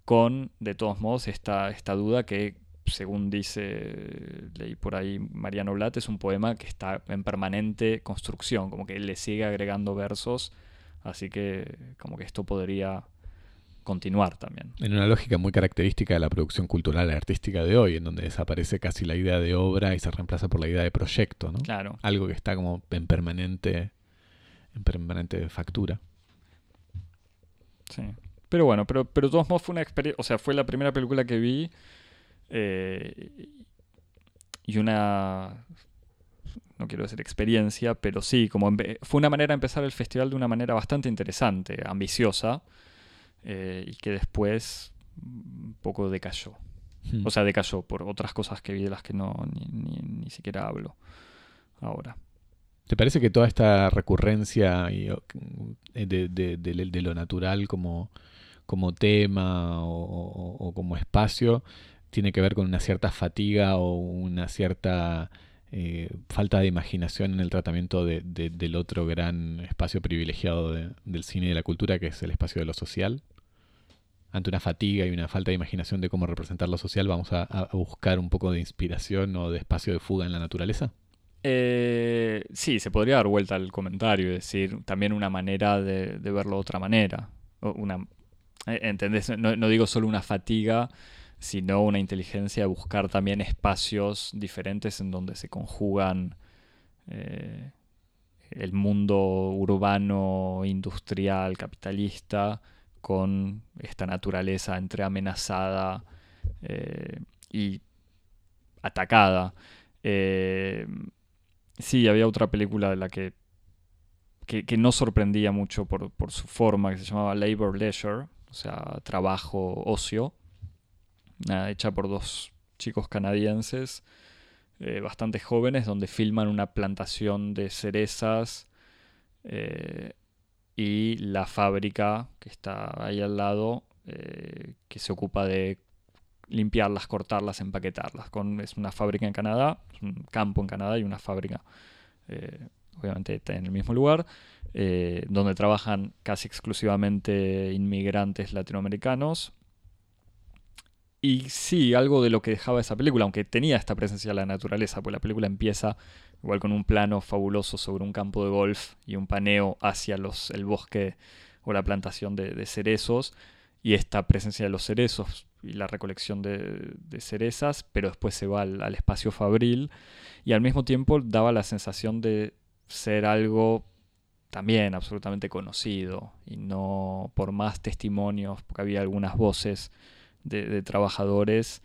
Speaker 1: con, de todos modos, esta, esta duda que, según dice, leí por ahí Mariano Blatt, es un poema que está en permanente construcción, como que él le sigue agregando versos, así que como que esto podría continuar también.
Speaker 2: En una lógica muy característica de la producción cultural y artística de hoy, en donde desaparece casi la idea de obra y se reemplaza por la idea de proyecto, ¿no?
Speaker 1: Claro.
Speaker 2: Algo que está como en permanente, en permanente factura.
Speaker 1: Sí. Pero bueno, pero, pero de todos modos fue una experiencia, o sea, fue la primera película que vi eh, y una, no quiero decir experiencia, pero sí, como fue una manera de empezar el festival de una manera bastante interesante, ambiciosa, eh, y que después un poco decayó.
Speaker 2: Hmm.
Speaker 1: O sea, decayó por otras cosas que vi de las que no ni, ni- ni siquiera hablo ahora.
Speaker 2: ¿Te parece que toda esta recurrencia y, o- de, de- de- de lo natural como, como tema o, o- o como espacio tiene que ver con una cierta fatiga o una cierta eh, falta de imaginación en el tratamiento de- de- del otro gran espacio privilegiado de- del cine y de la cultura, que es el espacio de lo social? Ante una fatiga y una falta de imaginación de cómo representar lo social, vamos a, buscar un poco de inspiración o de espacio de fuga en la naturaleza.
Speaker 1: Eh, sí, se podría dar vuelta al comentario y decir también una manera de, verlo de otra manera. Una, eh, ¿Entendés? No digo solo una fatiga, sino una inteligencia de buscar también espacios diferentes en donde se conjugan eh, el mundo urbano, industrial, capitalista, con esta naturaleza entre amenazada eh, y atacada. Eh, sí, había otra película de la que, que, que no sorprendía mucho por, por su forma, que se llamaba Labor Leisure, o sea, trabajo ocio, hecha por dos chicos canadienses eh, bastante jóvenes, donde filman una plantación de cerezas eh, y la fábrica que está ahí al lado, eh, que se ocupa de limpiarlas, cortarlas, empaquetarlas. Es una fábrica en Canadá, un campo en Canadá y una fábrica, obviamente en el mismo lugar, donde trabajan casi exclusivamente inmigrantes latinoamericanos. Y sí, algo de lo que dejaba esa película, aunque tenía esta presencia de la naturaleza, pues la película empieza igual con un plano fabuloso sobre un campo de golf y un paneo hacia los, el bosque o la plantación de, cerezos y esta presencia de los cerezos y la recolección de, de cerezas, pero después se va al espacio fabril y al mismo tiempo daba la sensación de ser algo también absolutamente conocido y no por más testimonios, porque había algunas voces de, trabajadores,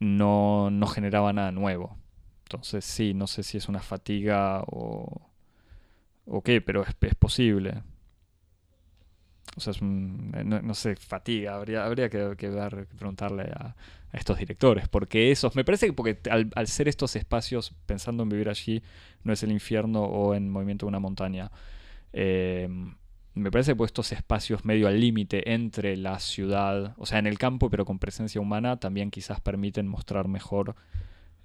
Speaker 1: no, no generaba nada nuevo. Entonces sí, no sé si es una fatiga o, o qué, pero es, es posible. O sea, es un, no, no sé, fatiga. Habría, habría que, que preguntarle a, a estos directores. Porque esos, me parece que porque al, al ser estos espacios, pensando en vivir allí, no es el infierno o en Movimiento de una montaña. eh, me parece que pues, estos espacios medio al límite entre la ciudad, o sea, en el campo, pero con presencia humana, también quizás permiten mostrar mejor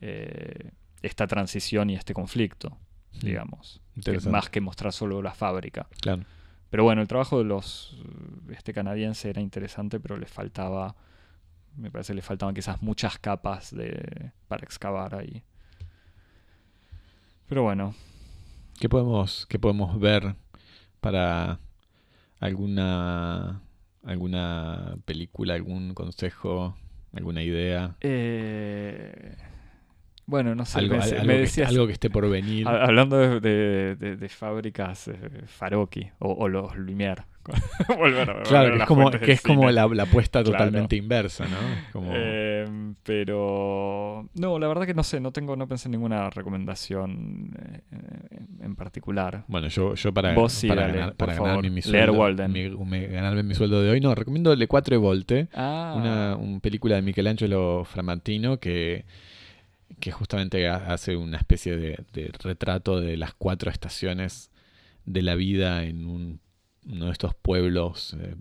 Speaker 1: eh, esta transición y este conflicto, digamos. Que más que mostrar solo la fábrica.
Speaker 2: Claro.
Speaker 1: Pero bueno, el trabajo de los este canadiense era interesante, pero le faltaba, me parece que le faltaban quizás muchas capas de, para excavar ahí. Pero bueno,
Speaker 2: ¿Qué podemos, qué podemos ver para alguna ¿Alguna película, algún consejo, alguna idea?
Speaker 1: Eh, bueno, no sé.
Speaker 2: Algo,
Speaker 1: me,
Speaker 2: algo que,
Speaker 1: decías-
Speaker 2: algo que esté por venir.
Speaker 1: ha- hablando de, de- de- de fábricas eh, Faroki o, o los Lumière. *laughs* Volver a- a
Speaker 2: Claro, que es como, que es como la, la apuesta
Speaker 1: Claro.
Speaker 2: totalmente inversa, ¿no? Como,
Speaker 1: Eh, pero no, la verdad que no sé, no tengo, no pensé en ninguna recomendación eh, en, particular.
Speaker 2: Bueno, yo, yo para,
Speaker 1: sí,
Speaker 2: para,
Speaker 1: dale,
Speaker 2: ganar-
Speaker 1: por
Speaker 2: para
Speaker 1: favor.
Speaker 2: ganarme mi sueldo, mi- me- ganarme mi sueldo de hoy, no, recomiendo Le Cuatro Volte,
Speaker 1: Ah,
Speaker 2: una, una película de Michelangelo Framantino que, que justamente ha- hace una especie de, de retrato de las cuatro estaciones de la vida en un- uno de estos pueblos, eh,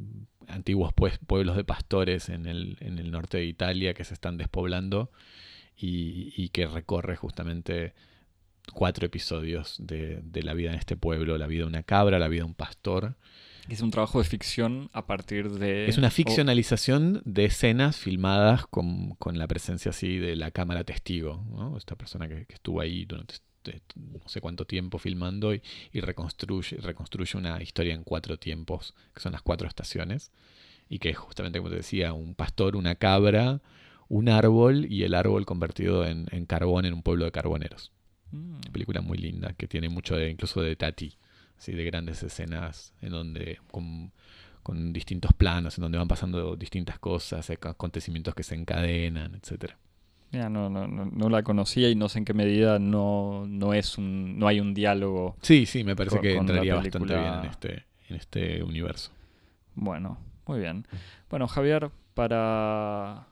Speaker 2: antiguos pues, pueblos de pastores en el, en el norte de Italia que se están despoblando y, y que recorre justamente cuatro episodios de, de la vida en este pueblo, la vida de una cabra, la vida de un pastor.
Speaker 1: es un trabajo de ficción a partir de...
Speaker 2: Es una ficcionalización de escenas filmadas con, con la presencia así de la cámara testigo, ¿no? Esta persona que, que estuvo ahí durante no sé cuánto tiempo filmando y, y reconstruye, reconstruye una historia en cuatro tiempos, que son las cuatro estaciones, y que es justamente, como te decía, un pastor, una cabra, un árbol y el árbol convertido en, en carbón en un pueblo de carboneros.
Speaker 1: Mm.
Speaker 2: Película muy linda, que tiene mucho de, incluso de Tati, así de grandes escenas en donde con, con distintos planos, en donde van pasando distintas cosas, ac- acontecimientos que se encadenan, etcétera.
Speaker 1: Mira, no, no, no, no la conocía y no sé en qué medida no, no es un, no hay un diálogo.
Speaker 2: Sí, sí, me parece
Speaker 1: Con-
Speaker 2: que entraría bastante bien en este, en este universo.
Speaker 1: Bueno, muy bien. Bueno, Javier, para,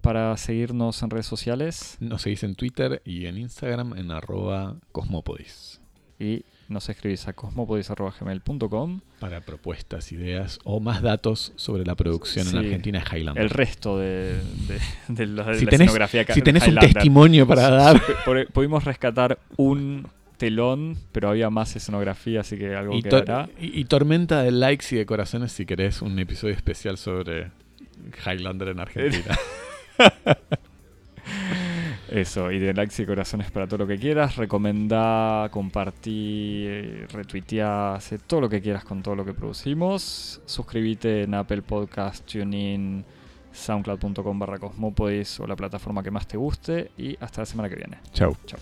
Speaker 1: para seguirnos en redes sociales
Speaker 2: Nos seguís en Twitter y en Instagram en arroba cosmopodis
Speaker 1: y nos escribís a cosmopodis.gmail.com
Speaker 2: para propuestas, ideas o más datos sobre la producción
Speaker 1: Sí.
Speaker 2: en Argentina de Highlander.
Speaker 1: el resto de, de, de la, de
Speaker 2: Si
Speaker 1: la
Speaker 2: tenés-
Speaker 1: escenografía
Speaker 2: si tenés un
Speaker 1: Highlander.
Speaker 2: testimonio para dar
Speaker 1: Pudimos rescatar un telón, pero había más escenografía, así que algo
Speaker 2: y,
Speaker 1: quedará.
Speaker 2: y- y tormenta de likes y de corazones si querés un episodio especial sobre Highlander en Argentina. *laughs* *laughs*
Speaker 1: Eso, y de likes y corazones para todo lo que quieras. Recomendá, compartí, retuitea, hace todo lo que quieras con todo lo que producimos. Suscríbete en Apple Podcast, TuneIn, soundcloud.com barra Cosmopodis o la plataforma que más te guste. Y hasta la semana que viene.
Speaker 2: Chao.
Speaker 1: Chao.